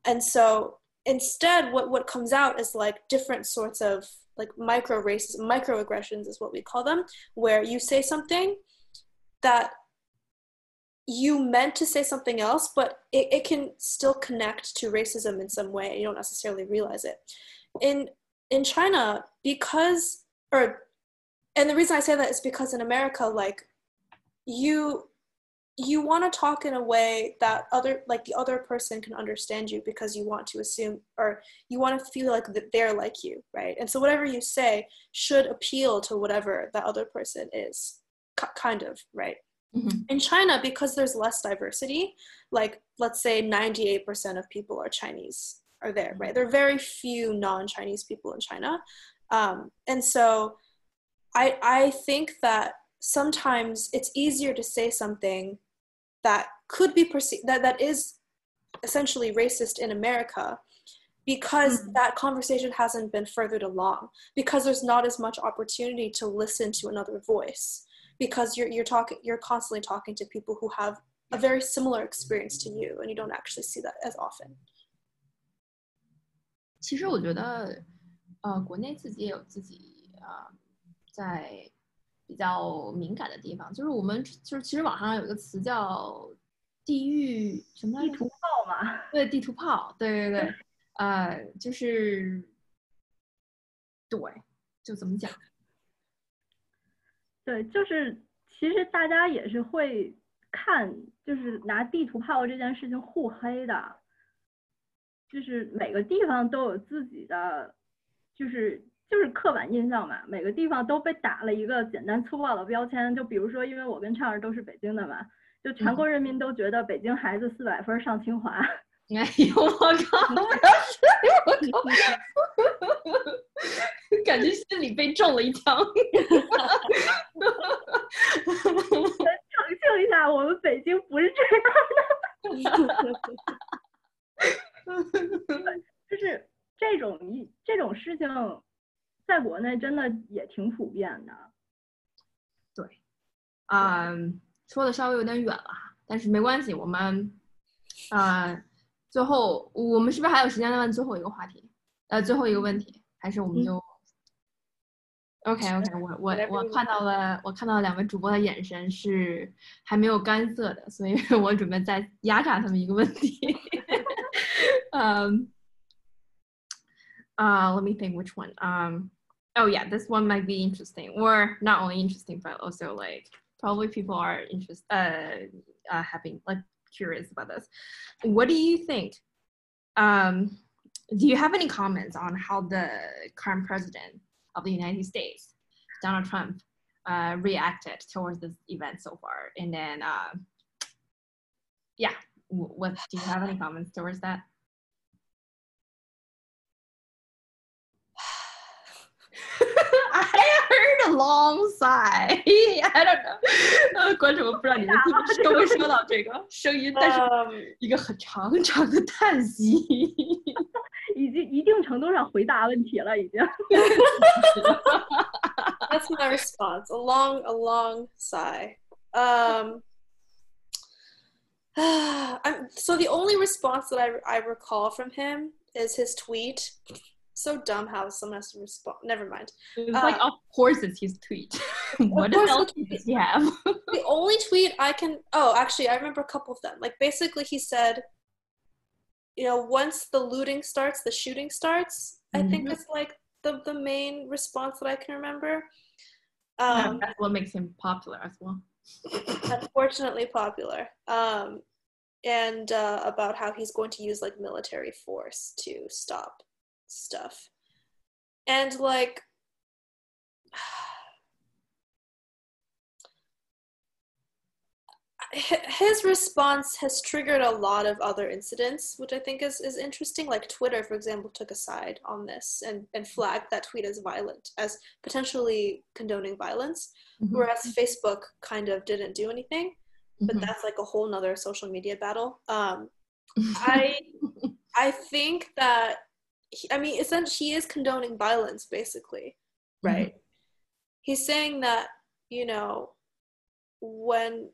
S3: And so instead what what comes out is like different sorts of like micro races microaggressions is what we call them where you say something that you meant to say something else but it, it can still connect to racism in some way. You don't necessarily realize it. In in china because or and the reason I say that is because in America, like you you want to talk in a way that other like the other person can understand you because you want to assume or you want to feel like that they're like you right and so whatever you say should appeal to whatever that other person is kind of right mm-hmm. in china because there's less diversity like let's say 98% of people are chinese are there, right? There are very few non-Chinese people in China, um, and so I I think that sometimes it's easier to say something that could be perceived that that is essentially racist in America because mm-hmm. that conversation hasn't been furthered along because there's not as much opportunity to listen to another voice because you're you're talking you're constantly talking to people who have a very similar experience to you and you don't actually see that as often
S1: 其实我觉得，呃，国内自己也有自己啊、呃，在 比较敏感的地方，就是我们就是其实网上有一个词叫地域什么
S2: 地图炮嘛？
S1: 对，地图炮，对对对，呃，就是对，就怎么讲？
S2: 对，就是其实大家也是会看，就是拿地图炮这件事情互黑的，就是每个地方都有自己的，就是就是刻板印象嘛，每个地方都被打了一个简单粗暴的标签。就比如说，因为我跟畅儿都是北京的嘛，就全国人民都觉得北京孩子四百分上清华。
S1: 哎呦我靠！我靠！感觉心里被中了一枪。
S2: 澄清一下，我们北京不是这样的。就是这种一这种事情，在国内真的也挺普遍的。
S1: 对，啊，说的稍微有点远了，但是没关系，我们，啊。最后，我们是不是还有时间再问最后一个话题？呃，最后一个问题，还是我们就？OK OK，我我我看到了，我看到了两位主播的眼神是还没有干涩的，所以 我准备再压榨他们一个问题。嗯，啊 uh, let me think which one. Um, oh yeah, this one might be interesting, or not only interesting, but also like probably people are interested, uh, uh, having like curious about this. What do you think? Um, do you have any comments on how the current president of the United States, Donald Trump, uh, reacted towards this event so far? And then, uh, yeah, what do you have any comments towards that? long sigh. I don't know，呃，观众我不知道你们收没收到这个声音，但是一个很长长的叹息，
S2: 已经一定程度上回答问题了，已经。
S3: That's my response. A long, a long sigh. Um. I'm, so the only response that I, I recall from him is his tweet so dumb how someone has to respond. Never mind.
S1: It's uh, like, of course, it's his tweet. what else does he have?
S3: the only tweet I can. Oh, actually, I remember a couple of them. Like, basically, he said, you know, once the looting starts, the shooting starts. Mm-hmm. I think mm-hmm. it's like the, the main response that I can remember.
S1: Um, yeah, that's what makes him popular as well.
S3: unfortunately, popular. Um, and uh, about how he's going to use like military force to stop stuff. And like his response has triggered a lot of other incidents, which I think is, is interesting. Like Twitter, for example, took a side on this and, and flagged that tweet as violent, as potentially condoning violence, mm-hmm. whereas Facebook kind of didn't do anything. But mm-hmm. that's like a whole nother social media battle. Um, I I think that I mean, essentially, he is condoning violence, basically, mm-hmm. right? Mm-hmm. He's saying that, you know, when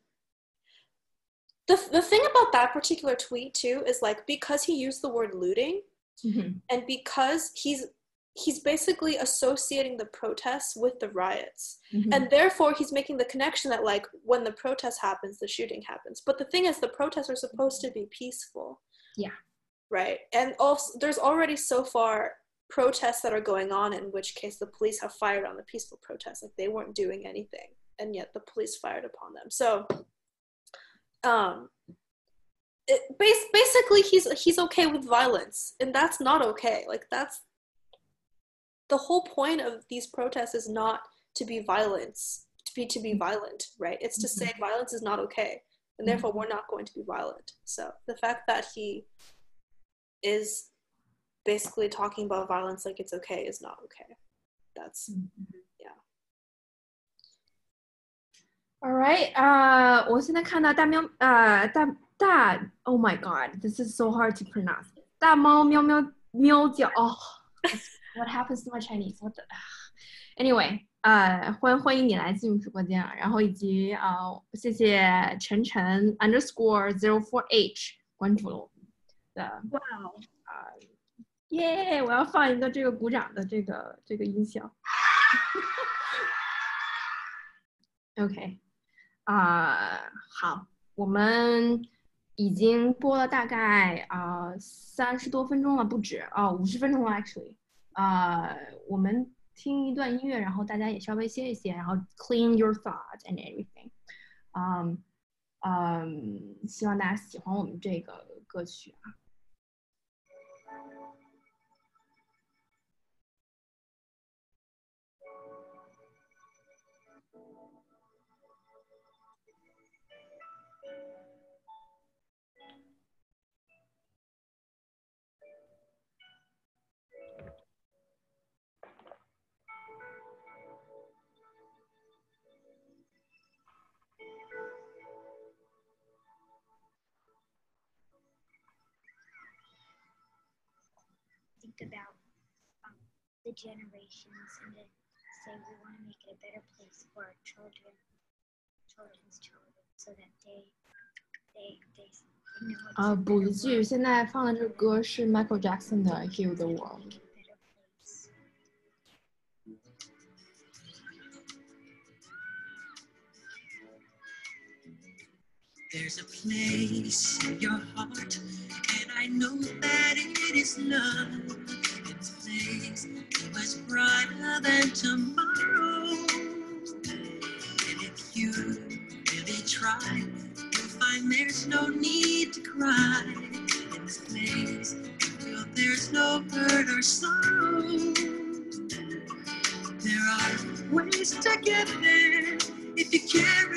S3: the, the thing about that particular tweet too is like because he used the word looting mm-hmm. and because he's he's basically associating the protests with the riots mm-hmm. and therefore he's making the connection that like when the protest happens the shooting happens but the thing is the protests are supposed to be peaceful
S1: yeah
S3: right. And also there's already so far protests that are going on in which case the police have fired on the peaceful protests. Like they weren't doing anything and yet the police fired upon them. So um it, basically he's he's okay with violence and that's not okay. Like that's the whole point of these protests is not to be violence to be to be violent right? It's to say mm-hmm. violence is not okay and therefore we're not going to be violent. So the fact that he is basically talking about violence like it's okay is not okay. That's yeah.
S1: All right. 呃，我现在看到大喵，呃，大大，Oh my God，this is so hard to pronounce。大猫喵喵喵叫，哦，What happens to my Chinese？What the？Anyway，呃，欢欢迎你来进入直播间啊，然后以及啊、呃，谢谢晨晨 underscore zero four h 关注了我们 的
S2: 哇
S1: 啊，耶！我要放一个这个鼓掌的这个这个音效。OK，啊、好，我们已经播了大概啊三十多分钟了，不止啊五十分钟了，actually，啊、我们听一段音乐，然后大家也稍微歇一歇，然后 clean your thoughts and everything，嗯嗯，希望大家喜欢我们这个歌曲啊。
S4: think about um, the generations and then say we want to make it a better place for our children, children's children, so that they they they, they know it's
S1: 啊，
S4: a
S1: 补
S4: better
S1: 一句，
S4: world,
S1: 现在放的这个歌是 Michael Jackson 的《Heal the World》。
S4: make it a better place.
S5: There's a place in your heart, and I know that it is love. A place brighter than tomorrow. And if you really try, you'll find there's no need to cry. In this place, feel there's no hurt or sorrow. There are ways to get there if you care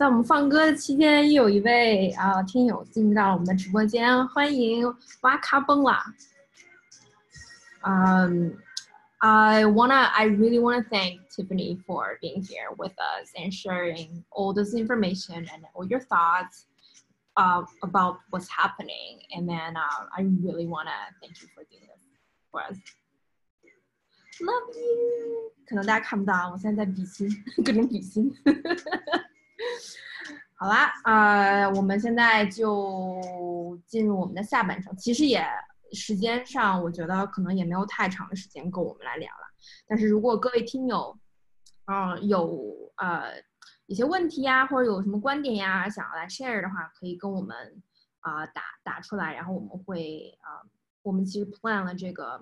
S1: 在我们放歌的期间，又有一位啊、听友进入到了我们的直播间，欢迎哇卡崩啦。Um, I wanna, I really wanna thank Tiffany for being here with us and sharing all this information and all your thoughts uh, about what's happening. And then uh, I really wanna thank you for doing this for us. Love you。可能大家看不到啊，我现在在比心，各种比心。 好啦，呃，我们现在就进入我们的下半程。其实也时间上，我觉得可能也没有太长的时间够我们来聊了。但是如果各位听友，嗯、有呃一些问题呀，或者有什么观点呀，想要来 share 的话，可以跟我们啊、打打出来，然后我们会啊、我们其实 plan 了这个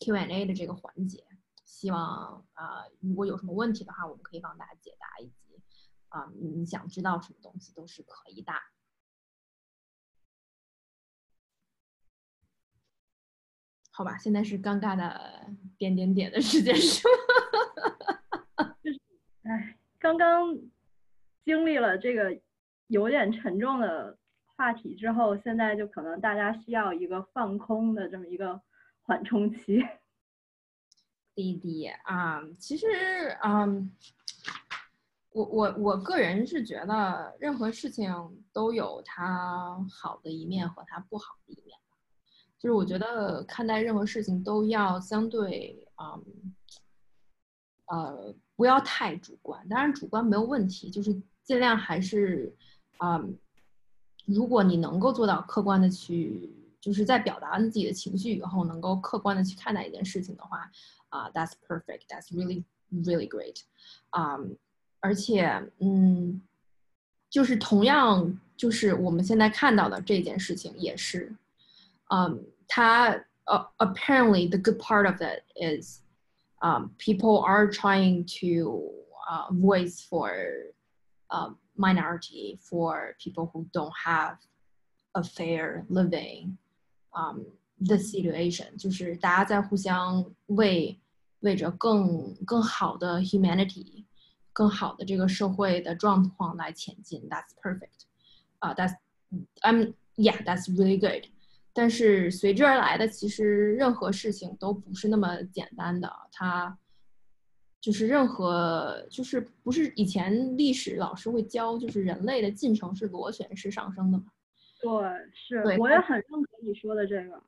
S1: Q&A 的这个环节，希望啊、如果有什么问题的话，我们可以帮大家解答，以及啊、你想知道什么东西都是可以的。好吧，现在是尴尬的点点点的时间是吗？
S2: 哎，刚刚经历了这个有点沉重的话题之后，现在就可能大家需要一个放空的这么一个缓冲期。
S1: 弟弟啊、其实嗯，我我我个人是觉得任何事情都有它好的一面和它不好的一面吧。就是我觉得看待任何事情都要相对嗯呃不要太主观，当然主观没有问题，就是尽量还是嗯，如果你能够做到客观的去，就是在表达自己的情绪以后，能够客观的去看待一件事情的话。啊、t h a t s perfect. That's really really great. 啊、而且嗯，就是同样就是我们现在看到的这件事情也是，嗯，它呃、apparently the good part of it is, um, people are trying to uh, voice for um, minority for people who don't have a fair living. Um, the situation 就是大家在互相为为着更更好的 humanity， 更好的这个社会的状况来前进。That's perfect. 啊、t h a t s I'm yeah, that's really good. 但是随之而来的，其实任何事情都不是那么简单的。它就是任何就是不是以前历史老师会教，就是人类的进程是螺旋式上升的嘛。
S2: 对，是
S1: 对，
S2: 我也很认可你说的这个。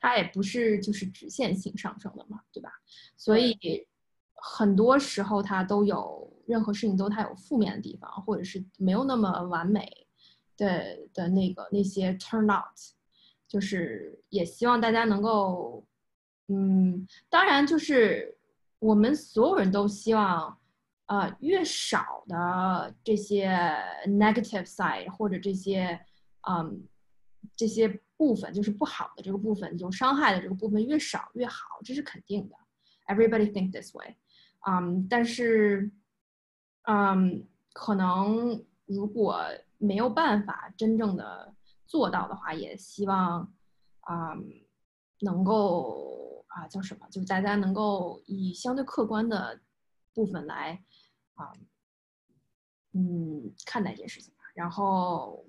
S1: 它也不是就是直线性上升的嘛，对吧？所以很多时候它都有任何事情都它有负面的地方，或者是没有那么完美的的那个那些 turn out，就是也希望大家能够，嗯，当然就是我们所有人都希望，呃，越少的这些 negative side 或者这些，嗯，这些部分就是不好的这个部分，有伤害的这个部分越少越好，这是肯定的。Everybody think this way，嗯，但是，嗯，可能如果没有办法真正的做到的话，也希望，嗯，能够啊叫什么，就是大家能够以相对客观的部分来，啊，嗯，看待这件事情吧。然后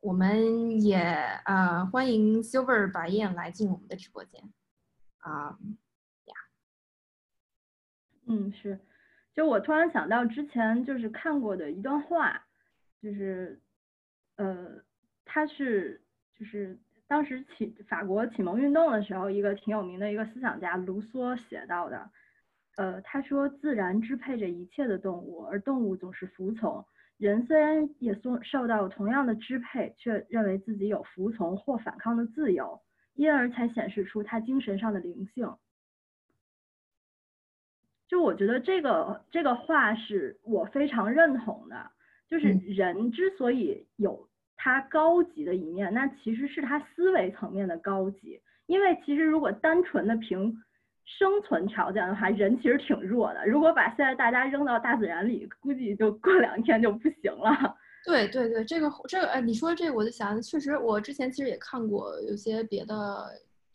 S1: 我们也呃欢迎 Silver 白燕来进我们的直播间啊。
S2: 嗯是，就我突然想到之前就是看过的一段话，就是，呃，他是就是当时启法国启蒙运动的时候，一个挺有名的一个思想家卢梭写到的，呃，他说自然支配着一切的动物，而动物总是服从。人虽然也受受到同样的支配，却认为自己有服从或反抗的自由，因而才显示出他精神上的灵性。就我觉得这个这个话是我非常认同的，就是
S1: 嗯
S2: 人之所以有他高级的一面，那其实是他思维层面的高级。因为其实如果单纯的凭生存条件的话，人其实挺弱的。如果把现在大家扔到大自然里，估计就过两天就不行了。
S1: 对对对，这个这个，哎，你说这个，我就想，确实，我之前其实也看过有些别的，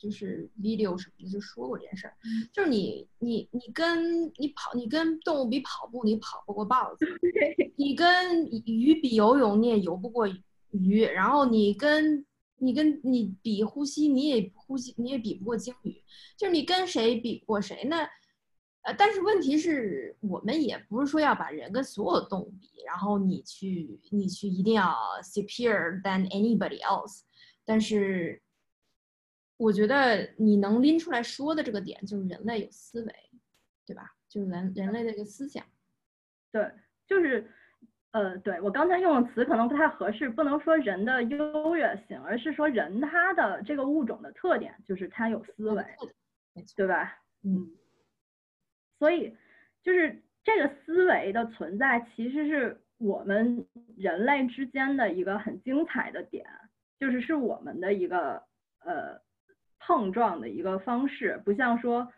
S1: 就是 video 什么的，就说过这件事儿，就是你你你跟你跑，你跟动物比跑步，你跑不过豹子；你跟鱼比游泳，你也游不过鱼；然后你跟你跟你比呼吸，你也呼吸，你也比不过鲸鱼。就是你跟谁比过谁？那呃，但是问题是我们也不是说要把人跟所有动物比，然后你去你去一定要 superior than anybody else。但是我觉得你能拎出来说的这个点，就是人类有思维，对吧？就是人人类的一个思想。
S2: 对，就是，呃，对我刚才用的词可能不太合适，不能说人的优越性，而是说人他的这个物种的特点就是他有思维，对吧？
S1: 嗯，
S2: 所以就是这个思维的存在，其实是我们人类之间的一个很精彩的点，就是是我们的一个呃碰撞的一个方式，不像说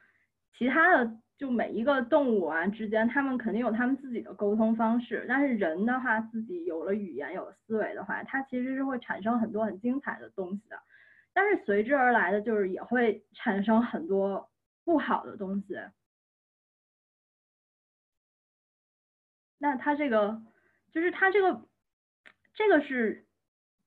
S2: 其他的就每一个动物啊之间，他们肯定有他们自己的沟通方式，但是人的话，自己有了语言，有了思维的话，它其实是会产生很多很精彩的东西的，但是随之而来的就是也会产生很多不好的东西。那它这个就是它这个这个是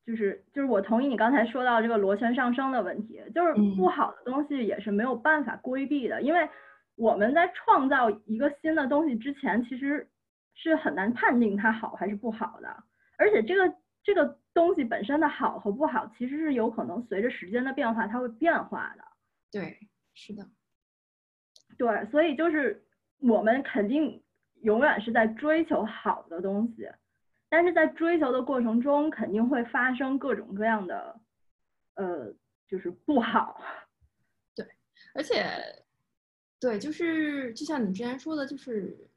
S2: 就是就是我同意你刚才说到这个螺旋上升的问题，就是
S1: 嗯。
S2: 不好的东西也是没有办法规避的，因为我们在创造一个新的东西之前，其实是很难判定它好还是不好的，而且这个这个东西本身的好和不好，其实是有可能随着时间的变化它会变化的。
S1: 对，是的，
S2: 对，所以就是我们肯定永远是在追求好的东西，但是在追求的过程中，肯定会发生各种各样的，呃，就是不好。
S1: 对而且，对，就是就像你之前说的，就是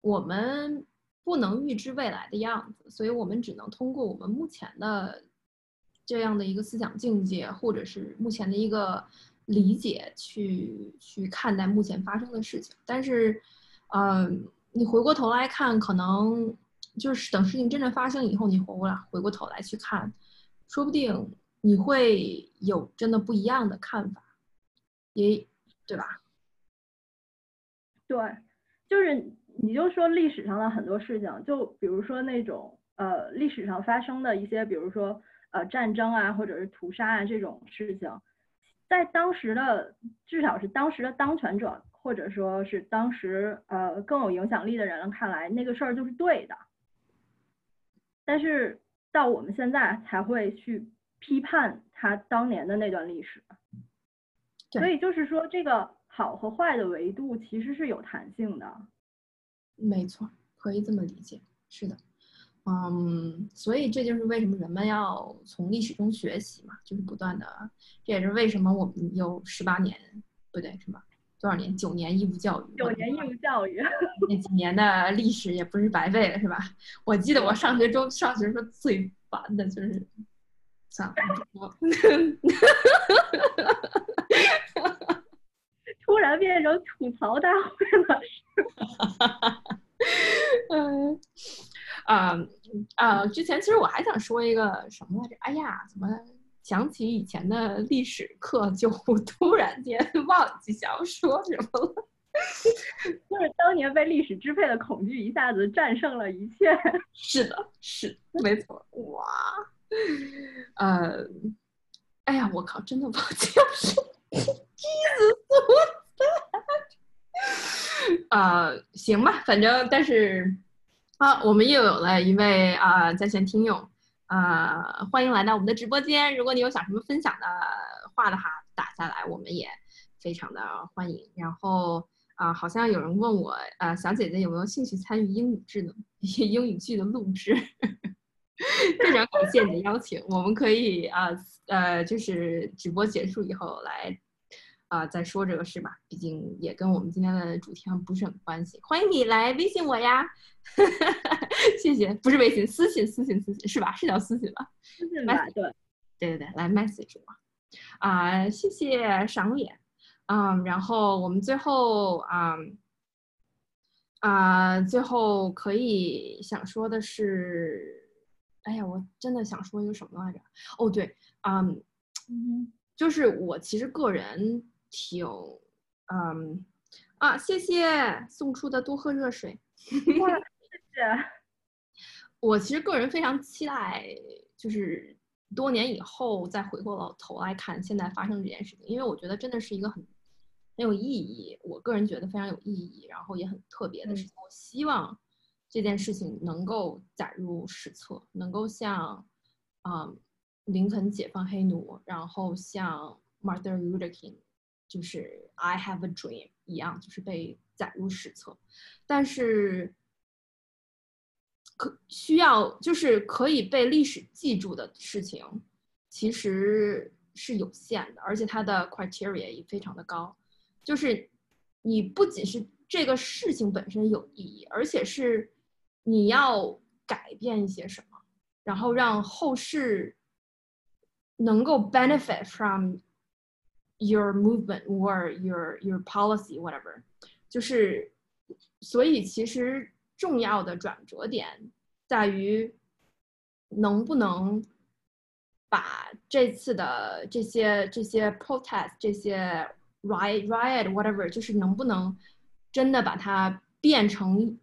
S1: 我们不能预知未来的样子，所以我们只能通过我们目前的这样的一个思想境界，或者是目前的一个理解去去看待目前发生的事情。但是，嗯、你回过头来看，可能就是等事情真正发生以后，你回过来回过头来去看，说不定你会有真的不一样的看法。也对吧？
S2: 对，就是你就说历史上的很多事情，就比如说那种呃历史上发生的一些，比如说呃战争啊，或者是屠杀啊这种事情，在当时的至少是当时的当权者，或者说是当时呃更有影响力的人看来，那个事儿就是对的。但是到我们现在才会去批判他当年的那段历史。所以就是说，这个好和坏的维度其实是有弹性的。
S1: 没错，可以这么理解。是的，嗯，所以这就是为什么人们要从历史中学习嘛，就是不断的。这也是为什么我们有十八年，不对，什么多少年？九年义务教育。
S2: 九年义务教育，
S1: 那几年的历史也不是白费了，是吧？我记得我上学中上学时候最烦的就是，算了，不说
S2: 突然变成吐槽大会了。
S1: 嗯，啊啊！之前其实我还想说一个什么来着？哎呀，怎么想起以前的历史课就突然间忘记想要说什么了？
S2: 就是当年被历史支配的恐惧一下子战胜了一切。
S1: 是的，是的没错，哇！呃，哎呀，我靠，真的忘记了是 Jesus what that？呃，行吧，反正但是啊，我们又有了一位啊、在线听友。啊、欢迎来到我们的直播间。如果你有想什么分享的话的话，打下来，我们也非常的欢迎。然后啊、好像有人问我，呃，小姐姐有没有兴趣参与英语制的 英语剧的录制？非常感谢你的邀请，我们可以啊呃就是直播结束以后来啊、再说这个事吧，毕竟也跟我们今天的主题不是很关系。欢迎你来微信我呀，谢谢，不是微信，私信私信私信是吧？是叫私信吧？
S2: 私信吧，对，
S1: 对对对，来 message 我啊、谢谢赏脸，嗯，然后我们最后啊啊、最后可以想说的是，哎呀，我真的想说一个什么来着？哦，对，嗯，
S2: 嗯
S1: 就是我其实个人挺，嗯啊，谢谢送出的多喝热水。
S2: 谢谢。
S1: 我其实个人非常期待，就是多年以后再回过头来看现在发生这件事情，因为我觉得真的是一个很很有意义，我个人觉得非常有意义，然后也很特别的事情。我希望这件事情能够载入史册，能够像，嗯，林肯解放黑奴，然后像 Martin Luther King，就是 I have a dream 一样，就是被载入史册。但是可需要就是可以被历史记住的事情，其实是有限的，而且它的 criteria 也非常的高。就是你不仅是这个事情本身有意义，而且是你要改变一些什么，然后让后世能够 benefit from your movement or your your policy whatever，就是所以其实重要的转折点在于能不能把这次的这些这些 protest 这些 riot riot whatever，就是能不能真的把它变成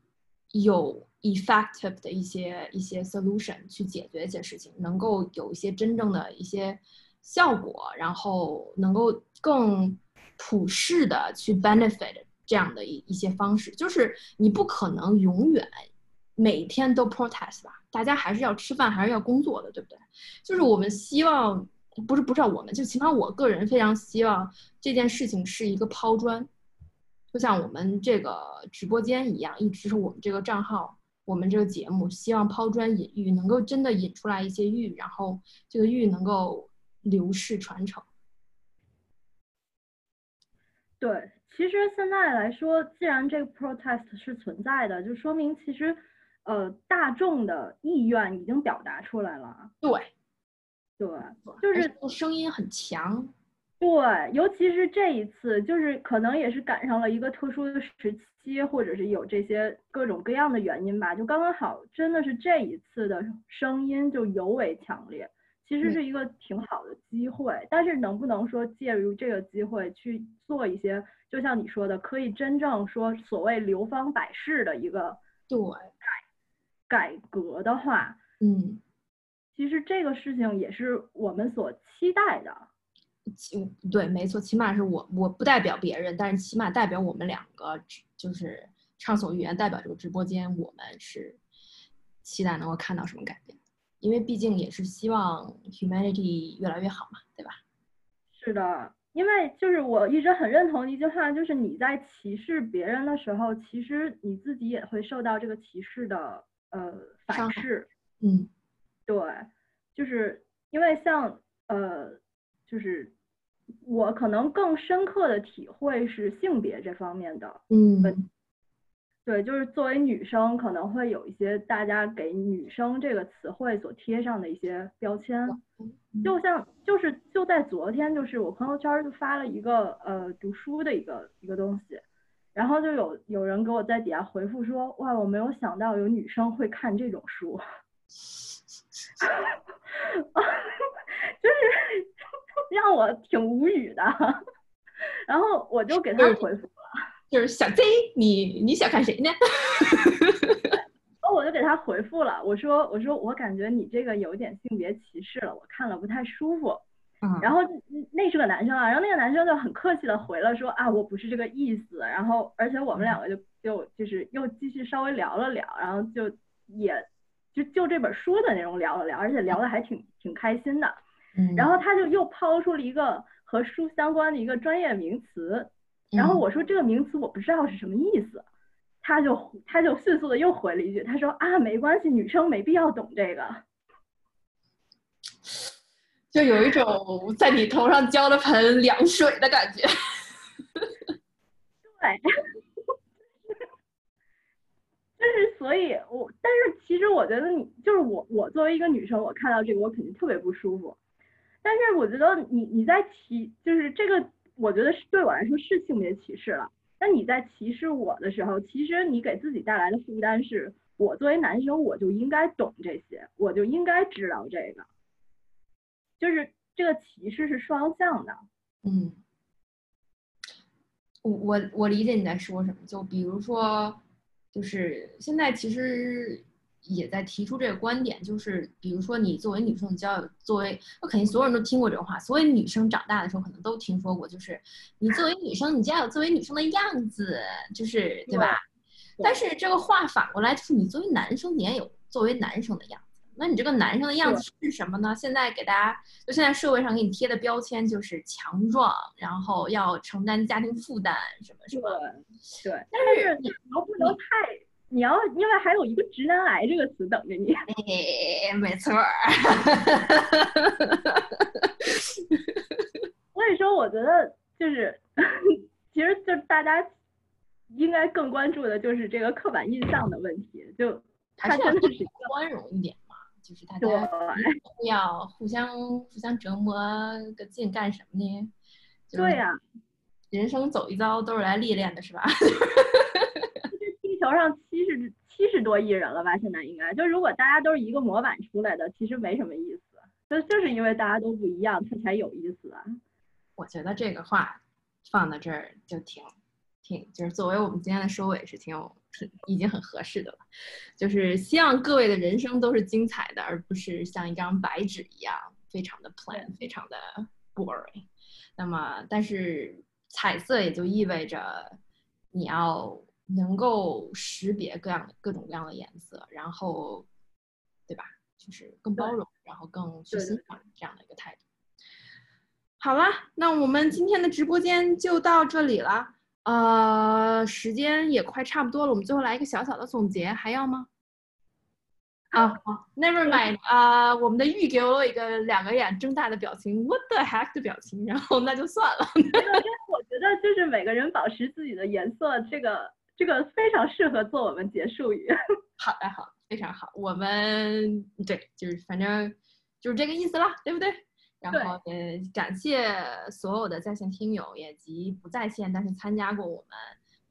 S1: 有 effective 的一些一些 solution 去解决一些事情，能够有一些真正的一些效果，然后能够更普世的去 benefit 这样的一一些方式，就是你不可能永远每天都 protest 吧，大家还是要吃饭，还是要工作的，对不对？就是我们希望，不是不是我们，就起码我个人非常希望这件事情是一个抛砖，就像我们这个直播间一样，一直是我们这个账号，我们这个节目希望抛砖引玉，能够真的引出来一些玉，然后这个玉能够流逝传承。
S2: 对，其实现在来说，既然这个 protest 是存在的，就说明其实呃大众的意愿已经表达出来了。
S1: 对，
S2: 对，就是
S1: 声音很强。
S2: 对，尤其是这一次，就是可能也是赶上了一个特殊的时期，或者是有这些各种各样的原因吧，就刚刚好，真的是这一次的声音就尤为强烈。其实
S1: 嗯。
S2: 是一个挺好的机会，但是能不能说借助这个机会去做一些，就像你说的，可以真正说所谓流芳百世的一个
S1: 对，
S2: 改革的话，
S1: 嗯，
S2: 其实这个事情也是我们所期待的。
S1: 起对，没错，起码是我，我不代表别人，但是起码代表我们两个，就是畅所欲言，代表这个直播间，我们是期待能够看到什么改变，因为毕竟也是希望 humanity 越来越好嘛，对吧？
S2: 是的，因为就是我一直很认同的一句话，就是你在歧视别人的时候，其实你自己也会受到这个歧视的呃反噬。
S1: 嗯
S2: 对，就是因为像呃，就是我可能更深刻的体会是性别这方面的。
S1: 嗯
S2: 对，就是作为女生，可能会有一些大家给女生这个词汇所贴上的一些标签。就像就是就在昨天，就是我朋友圈儿就发了一个呃读书的一个一个东西，然后就有有人给我在底下回复说，哇，我没有想到有女生会看这种书，就是 让我挺无语的。然后我就给他
S1: 就是
S2: 回复，
S1: 就是小 Z，你你想看谁呢？
S2: 后 我就给他回复了，我说我说我感觉你这个有点性别歧视了，我看了不太舒服。
S1: 嗯，
S2: 然后嗯那是个男生啊，然后那个男生就很客气的回了说啊，我不是这个意思。然后而且我们两个就就就是又继续稍微聊了聊，然后就也就就这本书的内容聊了聊，而且聊的还挺挺开心的。
S1: 嗯
S2: 然后他就又抛出了一个和书相关的一个专业名词，然后
S1: 嗯
S2: 我说这个名词我不知道是什么意思，他就他就迅速的又回了一句，他说啊没关系，女生没必要懂这个。
S1: 就有一种在你头上浇了盆凉水的感觉。
S2: 对，就是所以我，但是其实我觉得你就是我，我作为一个女生，我看到这个我肯定特别不舒服。但是我觉得你你在提，就是这个，我觉得是对我来说是性别歧视了。那你在歧视我的时候，其实你给自己带来的负担是，我作为男生我就应该懂这些，我就应该知道这个，就是这个歧视是双向的。
S1: 嗯，我我我理解你在说什么，就比如说，就是现在其实也在提出这个观点，就是比如说你作为女生，你就要有作为，那肯定所有人都听过这个话，所有女生长大的时候可能都听说过，就是你作为女生，你就要有作为女生的样子，就是对吧？
S2: 对
S1: 但是这个话反过来就是，你作为男生，你也有作为男生的样子。那你这个男生的样子是什么呢？现在给大家，就现在社会上给你贴的标签就是强壮，然后要承担家庭负担，什么什么。
S2: 对，
S1: 但
S2: 但是
S1: 是你
S2: 你要不能太，你要因为还有一个直男癌这个词等着你。
S1: 哎，没错儿。
S2: 所以说，我觉得就是，其实就大家应该更关注的就是这个刻板印象的问题，就它
S1: 还是要
S2: 真的是
S1: 宽容一点嘛，就是大家不要互相互相折磨个劲干什么呢？
S2: 对呀、
S1: 人生走一遭都是来历练的，是吧？
S2: 地球上七十七十多亿人了吧？现在应该就如果大家都是一个模板出来的，其实没什么意思。就就是因为大家都不一样，它才有意思啊。
S1: 我觉得这个话放到这儿就挺挺，就是作为我们今天的收尾是挺有挺已经很合适的了。就是希望各位的人生都是精彩的，而不是像一张白纸一样非常的 plain，非常的 boring。那么，但是彩色也就意味着你要能够识别各样各种各样的颜色，然后，对吧？就是更包容，然后更去欣赏这样的一个态度。好了，那我们今天的直播间就到这里了。呃，时间也快差不多了，我们最后来一个小小的总结，还要吗？啊，好，Never mind，啊、我们的玉给了我一个两个眼睁大的表情，What the heck 的表情，然后那就算了。
S2: 因为我觉得就是每个人保持自己的颜色，这个这个非常适合做我们结束语。
S1: 好的，好，非常好。我们对，就是反正就是这个意思啦，对不对？然后也感谢所有的在线听友，以及不在线但是参加过我们，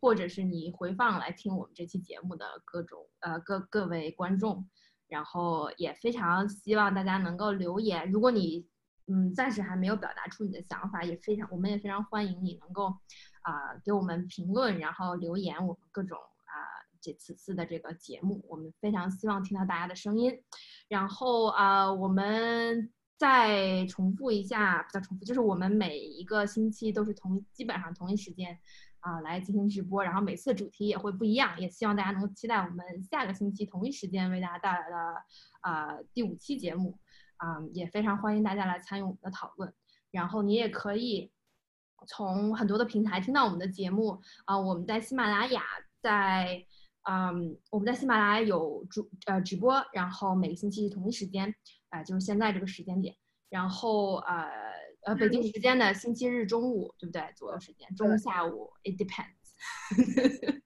S1: 或者是你回放来听我们这期节目的各种呃各各位观众。然后也非常希望大家能够留言，如果你嗯暂时还没有表达出你的想法，也非常我们也非常欢迎你能够啊、给我们评论，然后留言我们各种啊、这此次的这个节目，我们非常希望听到大家的声音。然后啊、我们再重复一下，不叫重复，就是我们每一个星期都是同基本上同一时间啊、来进行直播，然后每次的主题也会不一样，也希望大家能期待我们下个星期同一时间为大家带来的啊、第五期节目啊、也非常欢迎大家来参与我们的讨论。然后你也可以从很多的平台听到我们的节目啊、我们在喜马拉雅，在嗯，我们在喜马拉雅有主呃直播，然后每个星期同一时间，啊、就是现在这个时间点，然后呃呃北京时间的星期日中午，对不对？左右时间，中午下午，it depends。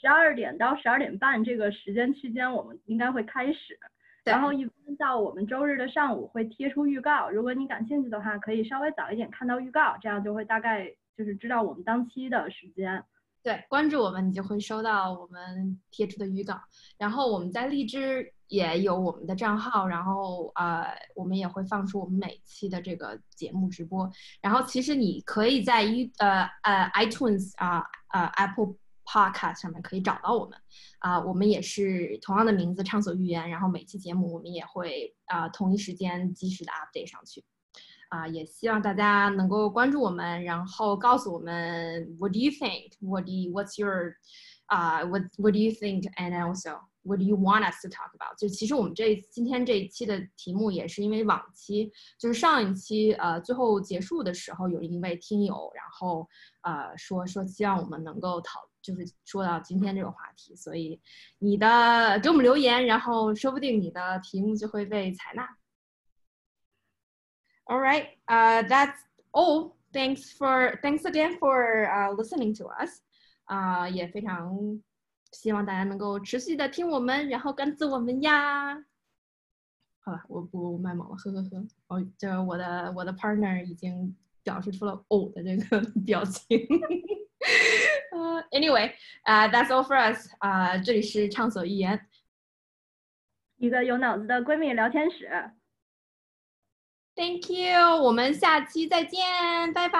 S2: 十二点到十二点半这个时间区间，我们应该会开始。然后一般到我们周日的上午会贴出预告，如果你感兴趣的话，可以稍微早一点看到预告，这样就会大概就是知道我们当期的时间。
S1: 对，关注我们，你就会收到我们贴出的预告。然后我们在荔枝也有我们的账号，然后呃，我们也会放出我们每期的这个节目直播。然后其实你可以在一呃呃 iTunes 啊呃 Apple Podcast 上面可以找到我们。啊、我们也是同样的名字畅所欲言，然后每期节目我们也会啊、同一时间及时的 update 上去。啊、也希望大家能够关注我们，然后告诉我们 What do you think? What do you, What's your 啊、what What do you think? And also What do you want us to talk about? 就其实我们这今天这一期的题目也是因为往期就是上一期呃最后结束的时候有一位听友然后呃说说希望我们能够讨就是说到今天这个话题，所以你的给我们留言，然后说不定你的题目就会被采纳。All right, uh, that's all. Thanks for thanks again for uh, listening to us. 啊、也非常希望大家能够持续的听我们，然后关注我们呀。好了，我不卖萌了，呵呵呵。哦，这我的我的 partner 已经表示出了呕的这个 表情。呃、a n y w a y 啊、t h a t s all for us. 啊、这里是畅所欲言。
S2: 一个有脑子的闺蜜聊天室。
S1: Thank you，我们下期再见，拜拜。